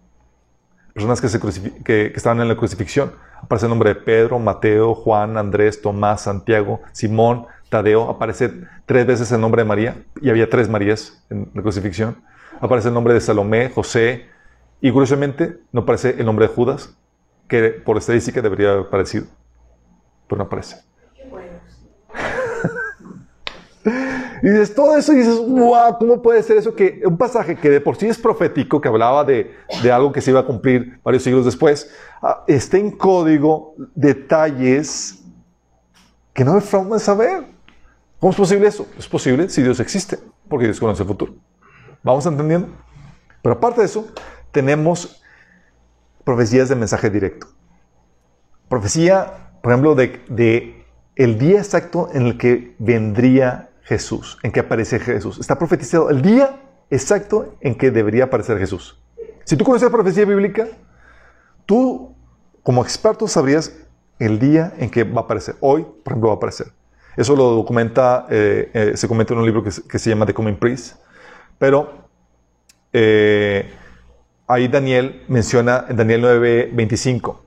Personas que, se que estaban en la crucifixión. Aparece el nombre de Pedro, Mateo, Juan, Andrés, Tomás, Santiago, Simón, Tadeo. Aparece tres veces el nombre de María, y había tres Marías en la crucifixión. Aparece el nombre de Salomé, José, y curiosamente no aparece el nombre de Judas, que por estadística debería haber aparecido, pero no aparece. Y dices todo eso y dices, wow, ¿cómo puede ser eso? Que un pasaje que de por sí es profético, que hablaba de, de algo que se iba a cumplir varios siglos después, ah, está en código detalles que no hay forma de saber. ¿Cómo es posible eso? Es posible si Dios existe, porque Dios conoce el futuro. ¿Vamos entendiendo? Pero aparte de eso, tenemos profecías de mensaje directo. Profecía, por ejemplo, de, de el día exacto en el que vendría Jesús, en que aparece Jesús. Está profetizado el día exacto en que debería aparecer Jesús. Si tú conoces la profecía bíblica, tú como experto sabrías el día en que va a aparecer. Hoy, por ejemplo, va a aparecer. Eso lo documenta, eh, eh, se comenta en un libro que, que se llama The Coming Priest. Pero eh, ahí Daniel menciona en Daniel 9:25.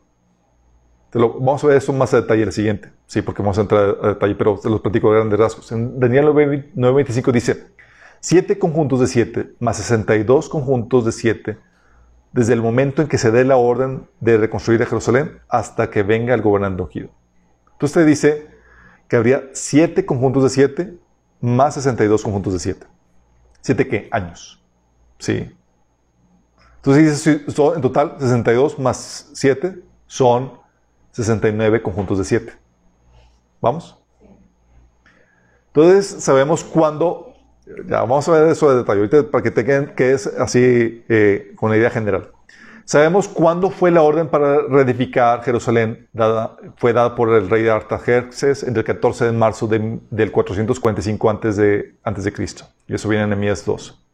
Te lo- vamos a ver eso más a detalle el siguiente. Sí, porque vamos a entrar a detalle, pero te los platico a grandes rasgos. En Daniel 9, 9:25 dice: Siete conjuntos de siete, más 62 conjuntos de siete, desde el momento en que se dé la orden de reconstruir a Jerusalén hasta que venga el gobernante ungido. Entonces te dice que habría siete conjuntos de siete, más 62 conjuntos de siete. ¿Siete qué? Años. Sí. Entonces en total, 62 más 7 son 69 conjuntos de 7. ¿Vamos? Entonces sabemos cuándo, ya vamos a ver eso de detalle, ahorita para que te queden, que es así eh, con la idea general. Sabemos cuándo fue la orden para reedificar Jerusalén, fue dada por el rey Artajerjes entre el 14 de marzo de- del 445 antes de, antes de Cristo. Y eso viene en Nehemías 2.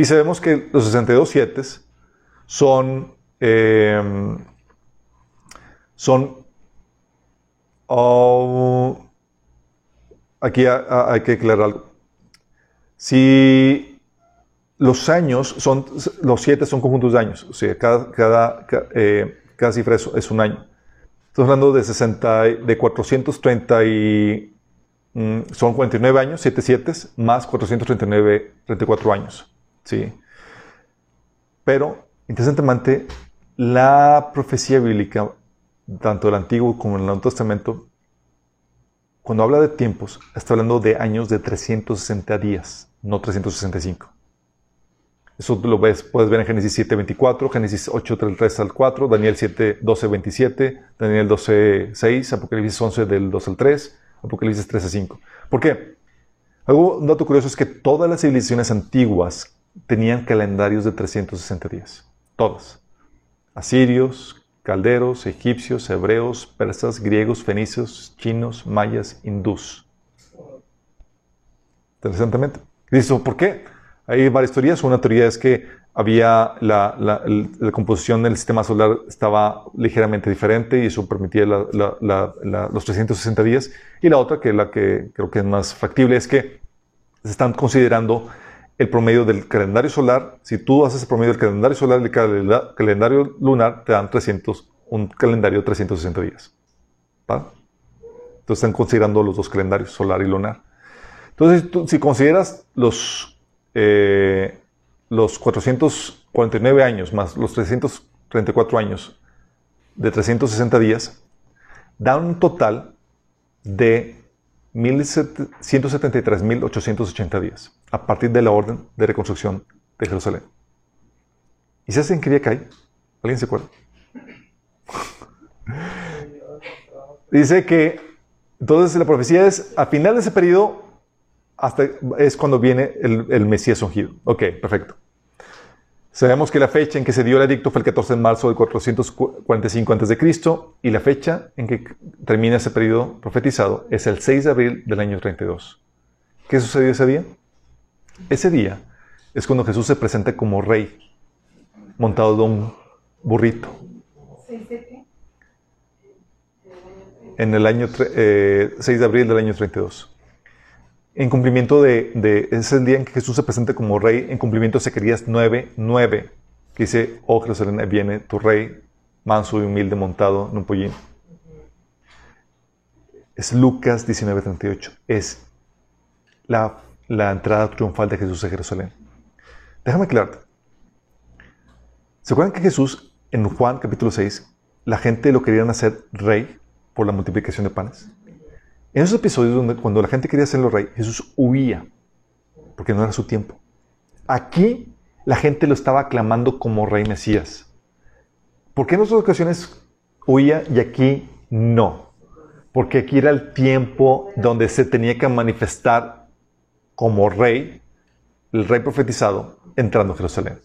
Y sabemos que los 62 siete son, eh, son, oh, aquí ha- ha- hay que aclarar algo. Si los años son, los siete son conjuntos de años, o sea, cada, cada, ca- eh, cada cifra es, es un año. Estamos hablando de 60, y- de 430 y mm, son 49 años, 7 7 más 439, 34 años. ¿Sí? Pero, interesantemente, la profecía bíblica, tanto del Antiguo como del Nuevo Testamento, cuando habla de tiempos, está hablando de años de 360 días, no 365. Eso lo ves, puedes ver en Génesis 7, 24, Génesis 8, 3 al 4, Daniel 7, 12, 27, Daniel 12, 6, Apocalipsis 11, del 2 al 3, Apocalipsis 13, 5. ¿Por qué? Algo, un dato curioso es que todas las civilizaciones antiguas tenían calendarios de 360 días. Todas. Asirios, calderos, egipcios, hebreos, persas, griegos, fenicios, chinos, mayas, hindús. Interesantemente. Dice, ¿por qué? Hay varias teorías. Una teoría es que había la, la, composición del sistema solar estaba ligeramente diferente y eso permitía los 360 días. Y la otra, que la que creo que es más factible, es que se están considerando el promedio del calendario solar. Si tú haces el promedio del calendario solar y el calendario lunar, te dan 300, un calendario de 360 días. ¿va? Entonces están considerando los dos calendarios, solar y lunar. Entonces, si consideras los, eh, los 449 años más los 334 años de 360 días, dan un total de 173.880 días a partir de la orden de reconstrucción de Jerusalén. ¿Y se hacen qué día cae? ¿Alguien se acuerda? Dice que entonces la profecía es a final de ese periodo hasta es cuando viene el, el Mesías ungido. Ok, perfecto. Sabemos que la fecha en que se dio el edicto fue el 14 de marzo de 445 a.C. y la fecha en que termina ese periodo profetizado es el 6 de abril del año 32. ¿Qué sucedió ese día? Ese día es cuando Jesús se presenta como rey, montado de un burrito. En el año 6 eh, de abril del año 32 en cumplimiento de, de, es día en que Jesús se presenta como rey, en cumplimiento de Zacarías 9, 9, que dice, oh Jerusalén, viene tu rey, manso y humilde, montado en un pollín. Es Lucas 19, 38. Es la, la entrada triunfal de Jesús a Jerusalén. Déjame aclararte. ¿Se acuerdan que Jesús, en Juan capítulo 6, la gente lo querían hacer rey por la multiplicación de panes? En esos episodios donde cuando la gente quería hacerlo rey, Jesús huía, porque no era su tiempo. Aquí la gente lo estaba aclamando como rey Mesías. ¿Por qué en otras ocasiones huía y aquí no? Porque aquí era el tiempo donde se tenía que manifestar como rey, el rey profetizado, entrando a Jerusalén.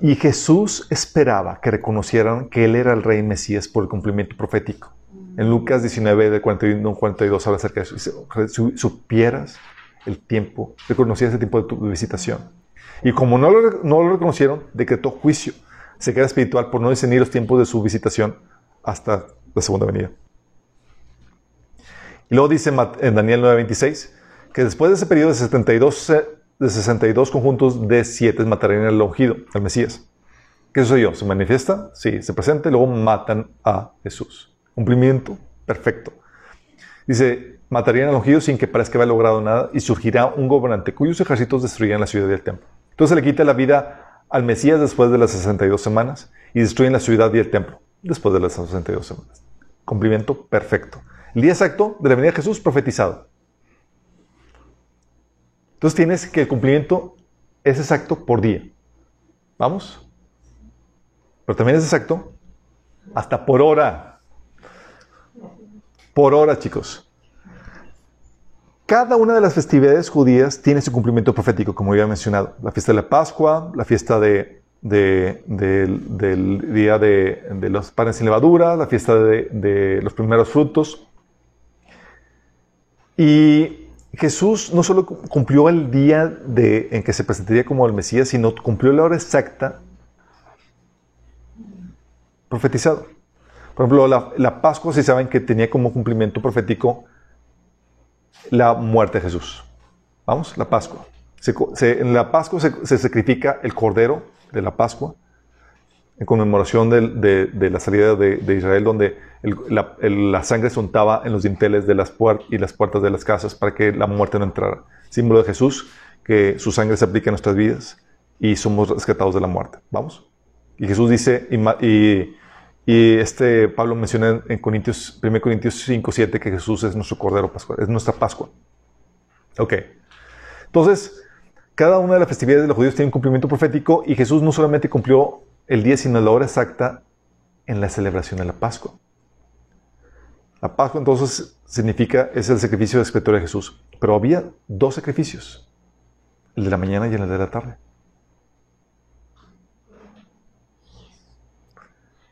y Jesús esperaba que reconocieran que Él era el rey Mesías por el cumplimiento profético. En Lucas 19, de 41 42, habla acerca de eso. si supieras el tiempo, reconocieras el tiempo de tu visitación. Y como no lo, no lo reconocieron, decretó juicio. Se queda espiritual por no discernir los tiempos de su visitación hasta la segunda venida. Y luego dice en Daniel 9:26 que después de ese periodo de 72, de 62 conjuntos de 7 matarían al ungido, al Mesías. ¿Qué sucedió? Se manifiesta, sí, se presenta y luego matan a Jesús. Cumplimiento perfecto. Dice, matarían al ungido sin que parezca haber logrado nada y surgirá un gobernante cuyos ejércitos destruirán la ciudad y el templo. Entonces le quita la vida al Mesías después de las 62 semanas y destruyen la ciudad y el templo después de las 62 semanas. Cumplimiento perfecto. El día exacto de la venida de Jesús profetizado. Entonces tienes que el cumplimiento es exacto por día. ¿Vamos? Pero también es exacto hasta por hora por hora, chicos. Cada una de las festividades judías tiene su cumplimiento profético, como ya mencionado. La fiesta de la Pascua, la fiesta de, del día de, los panes sin levadura, la fiesta de, los primeros frutos. Y Jesús no solo cumplió el día de, en que se presentaría como el Mesías, sino cumplió la hora exacta profetizado. Por ejemplo, la, Pascua, si saben que tenía como cumplimiento profético la muerte de Jesús. Vamos, la Pascua. en la Pascua se, sacrifica el cordero de la Pascua en conmemoración de, la salida de, Israel, donde la, sangre se untaba en los dinteles de las puertas y las puertas de las casas para que la muerte no entrara. Símbolo de Jesús, que su sangre se aplica en nuestras vidas y somos rescatados de la muerte. ¿Vamos? Y Jesús dice, y, este Pablo menciona en Corintios, 1 Corintios 5, 7 que Jesús es nuestro Cordero Pascual, es nuestra Pascua. Ok. Entonces, cada una de las festividades de los judíos tiene un cumplimiento profético y Jesús no solamente cumplió el día, sino la hora exacta en la celebración de la Pascua. La Pascua entonces significa, es el sacrificio expiatorio de Jesús. Pero había dos sacrificios, el de la mañana y el de la tarde.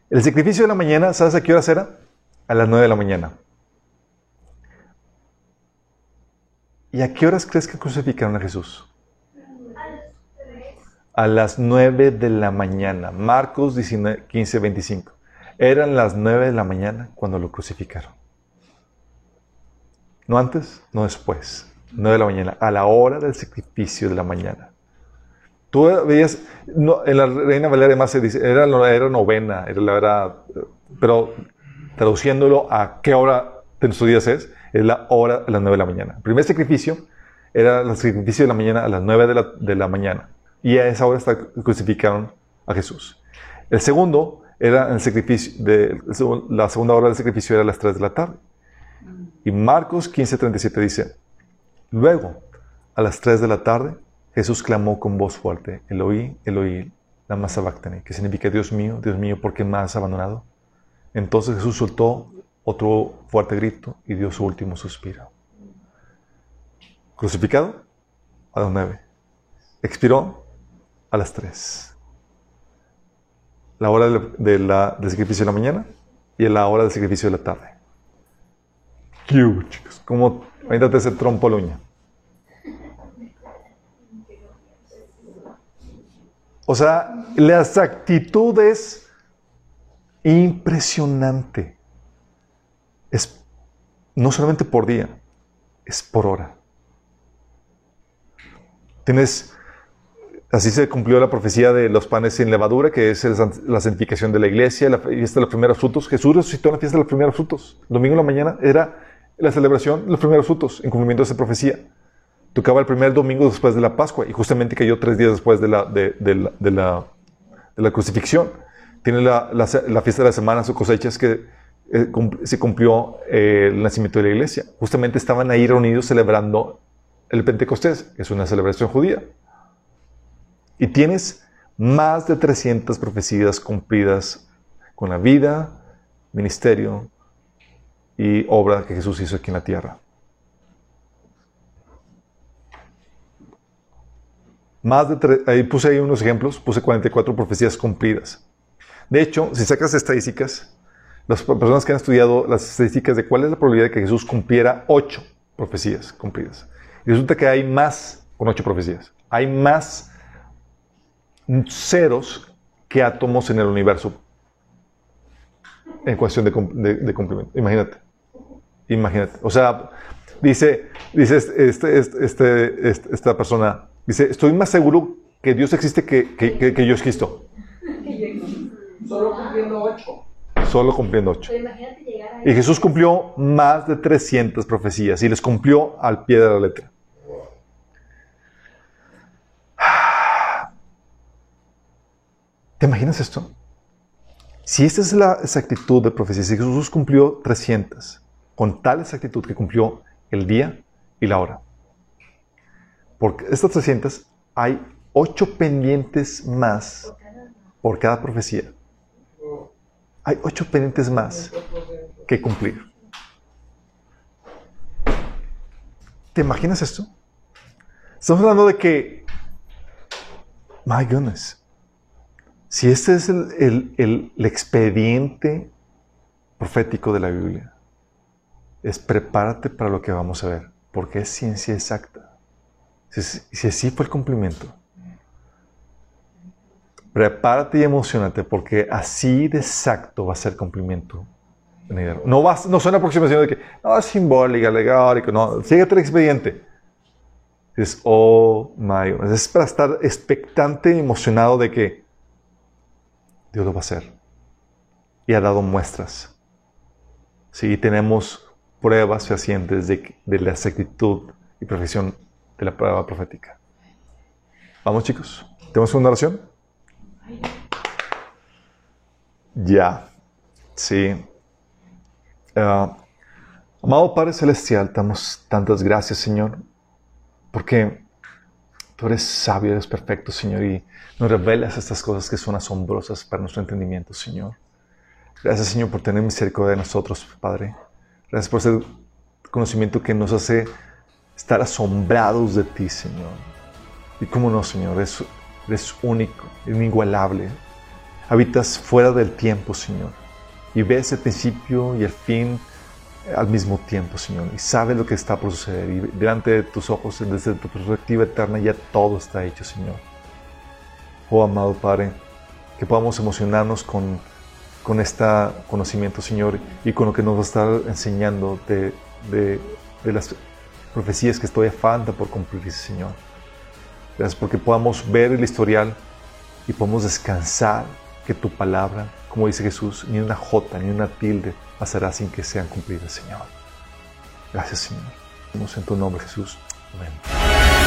El sacrificio de la mañana, ¿sabes a qué hora era? A las nueve de la mañana. ¿Y a qué horas crees que crucificaron a Jesús? A las 9 de la mañana. Marcos 15, 25. Eran las 9 de la mañana cuando lo crucificaron. No antes, no después. 9 de la mañana, a la hora del sacrificio de la mañana. Tú veías, en la Reina Valeria además se dice, era, era novena, era la hora, pero traduciéndolo a qué hora de nuestros días es, es la hora a las 9 de la mañana. El primer sacrificio era el sacrificio de la mañana a las 9 de la, de la mañana. Y a esa hora crucificaron a Jesús. El segundo era el sacrificio, de, la segunda hora del sacrificio era a las 3 de la tarde. Y Marcos 15:37 dice, luego, a las 3 de la tarde, Jesús clamó con voz fuerte, Eloí, Eloí, lama sabactani, que significa, Dios mío, Dios mío, ¿por qué me has abandonado? Entonces Jesús soltó otro fuerte grito y dio su último suspiro. Crucificado a las 9. Expiró a las 3. La hora de la, del sacrificio de la mañana y la hora del sacrificio de la tarde. chicos. Como, imagínate ese trompo luña. O sea, las actitudes impresionante. Es no solamente por día, es por hora. Tienes Así se cumplió la profecía de los panes sin levadura, que es la santificación de la iglesia, la fiesta de los primeros frutos. Jesús resucitó en la fiesta de los primeros frutos. Domingo en la mañana era la celebración de los primeros frutos, en cumplimiento de esa profecía. Tocaba el primer domingo después de la Pascua y justamente cayó tres días después de la, crucifixión. Tiene la, fiesta de la semana, su cosechas, que eh, se cumplió eh, el nacimiento de la iglesia. Justamente estaban ahí reunidos celebrando el Pentecostés, que es una celebración judía. Y tienes más de 300 profecías cumplidas con la vida, ministerio y obra que Jesús hizo aquí en la tierra. Más de ahí puse ahí unos ejemplos, puse 44 profecías cumplidas. De hecho, si sacas estadísticas, las personas que han estudiado las estadísticas de cuál es la probabilidad de que Jesús cumpliera ocho profecías cumplidas. Y resulta que hay más con ocho profecías. Hay más ceros que átomos en el universo en cuestión de, cumplimiento. Imagínate. Imagínate. O sea, dice, dice este, este, este, este, esta persona, dice, estoy más seguro que Dios existe que, que, que, yo existo. Solo cumpliendo ocho. Solo cumpliendo ocho. Y Jesús cumplió más de 300 profecías y les cumplió al pie de la letra. ¿Te imaginas esto? Si esta es la exactitud de profecía, si Jesús cumplió 300, con tal exactitud que cumplió el día y la hora. Por estas 300 hay ocho pendientes más por cada profecía. Hay ocho pendientes más que cumplir. ¿Te imaginas esto? Estamos hablando de que, my goodness, si este es el, expediente profético de la Biblia, es prepárate para lo que vamos a ver, porque es ciencia exacta. Si, así fue el cumplimiento, prepárate y emocionate, porque así de exacto va a ser el cumplimiento. No, va, no son aproximaciones de que, no, es simbólica, alegórico, no, síguete el expediente. Es, oh my. Es para estar expectante y emocionado de que Dios lo va a hacer. Y ha dado muestras. Sí, tenemos pruebas fehacientes de, de la exactitud y perfección de la prueba profética. Vamos chicos, ¿tenemos una oración? Ya, sí. Ah, amado Padre Celestial, damos tantas gracias, Señor, porque tú eres sabio, eres perfecto, Señor, y nos revelas estas cosas que son asombrosas para nuestro entendimiento, Señor. Gracias, Señor, por tener misericordia de nosotros, Padre. Gracias por ese conocimiento que nos hace estar asombrados de ti, Señor. Y cómo no, Señor, eres, único, inigualable. Habitas fuera del tiempo, Señor. Y ves el principio y el fin al mismo tiempo, Señor. Y sabes lo que está por suceder. Y delante de tus ojos, desde tu perspectiva eterna, ya todo está hecho, Señor. Oh, amado Padre, que podamos emocionarnos con, con este conocimiento, Señor, y con lo que nos va a estar enseñando de, de, las profecías que estoy falta por cumplirse, Señor. Gracias porque podamos ver el historial y podamos descansar que tu palabra, como dice Jesús, ni una jota, ni una tilde pasará sin que sean cumplidas, Señor. Gracias, Señor. En tu nombre, Jesús. Amén.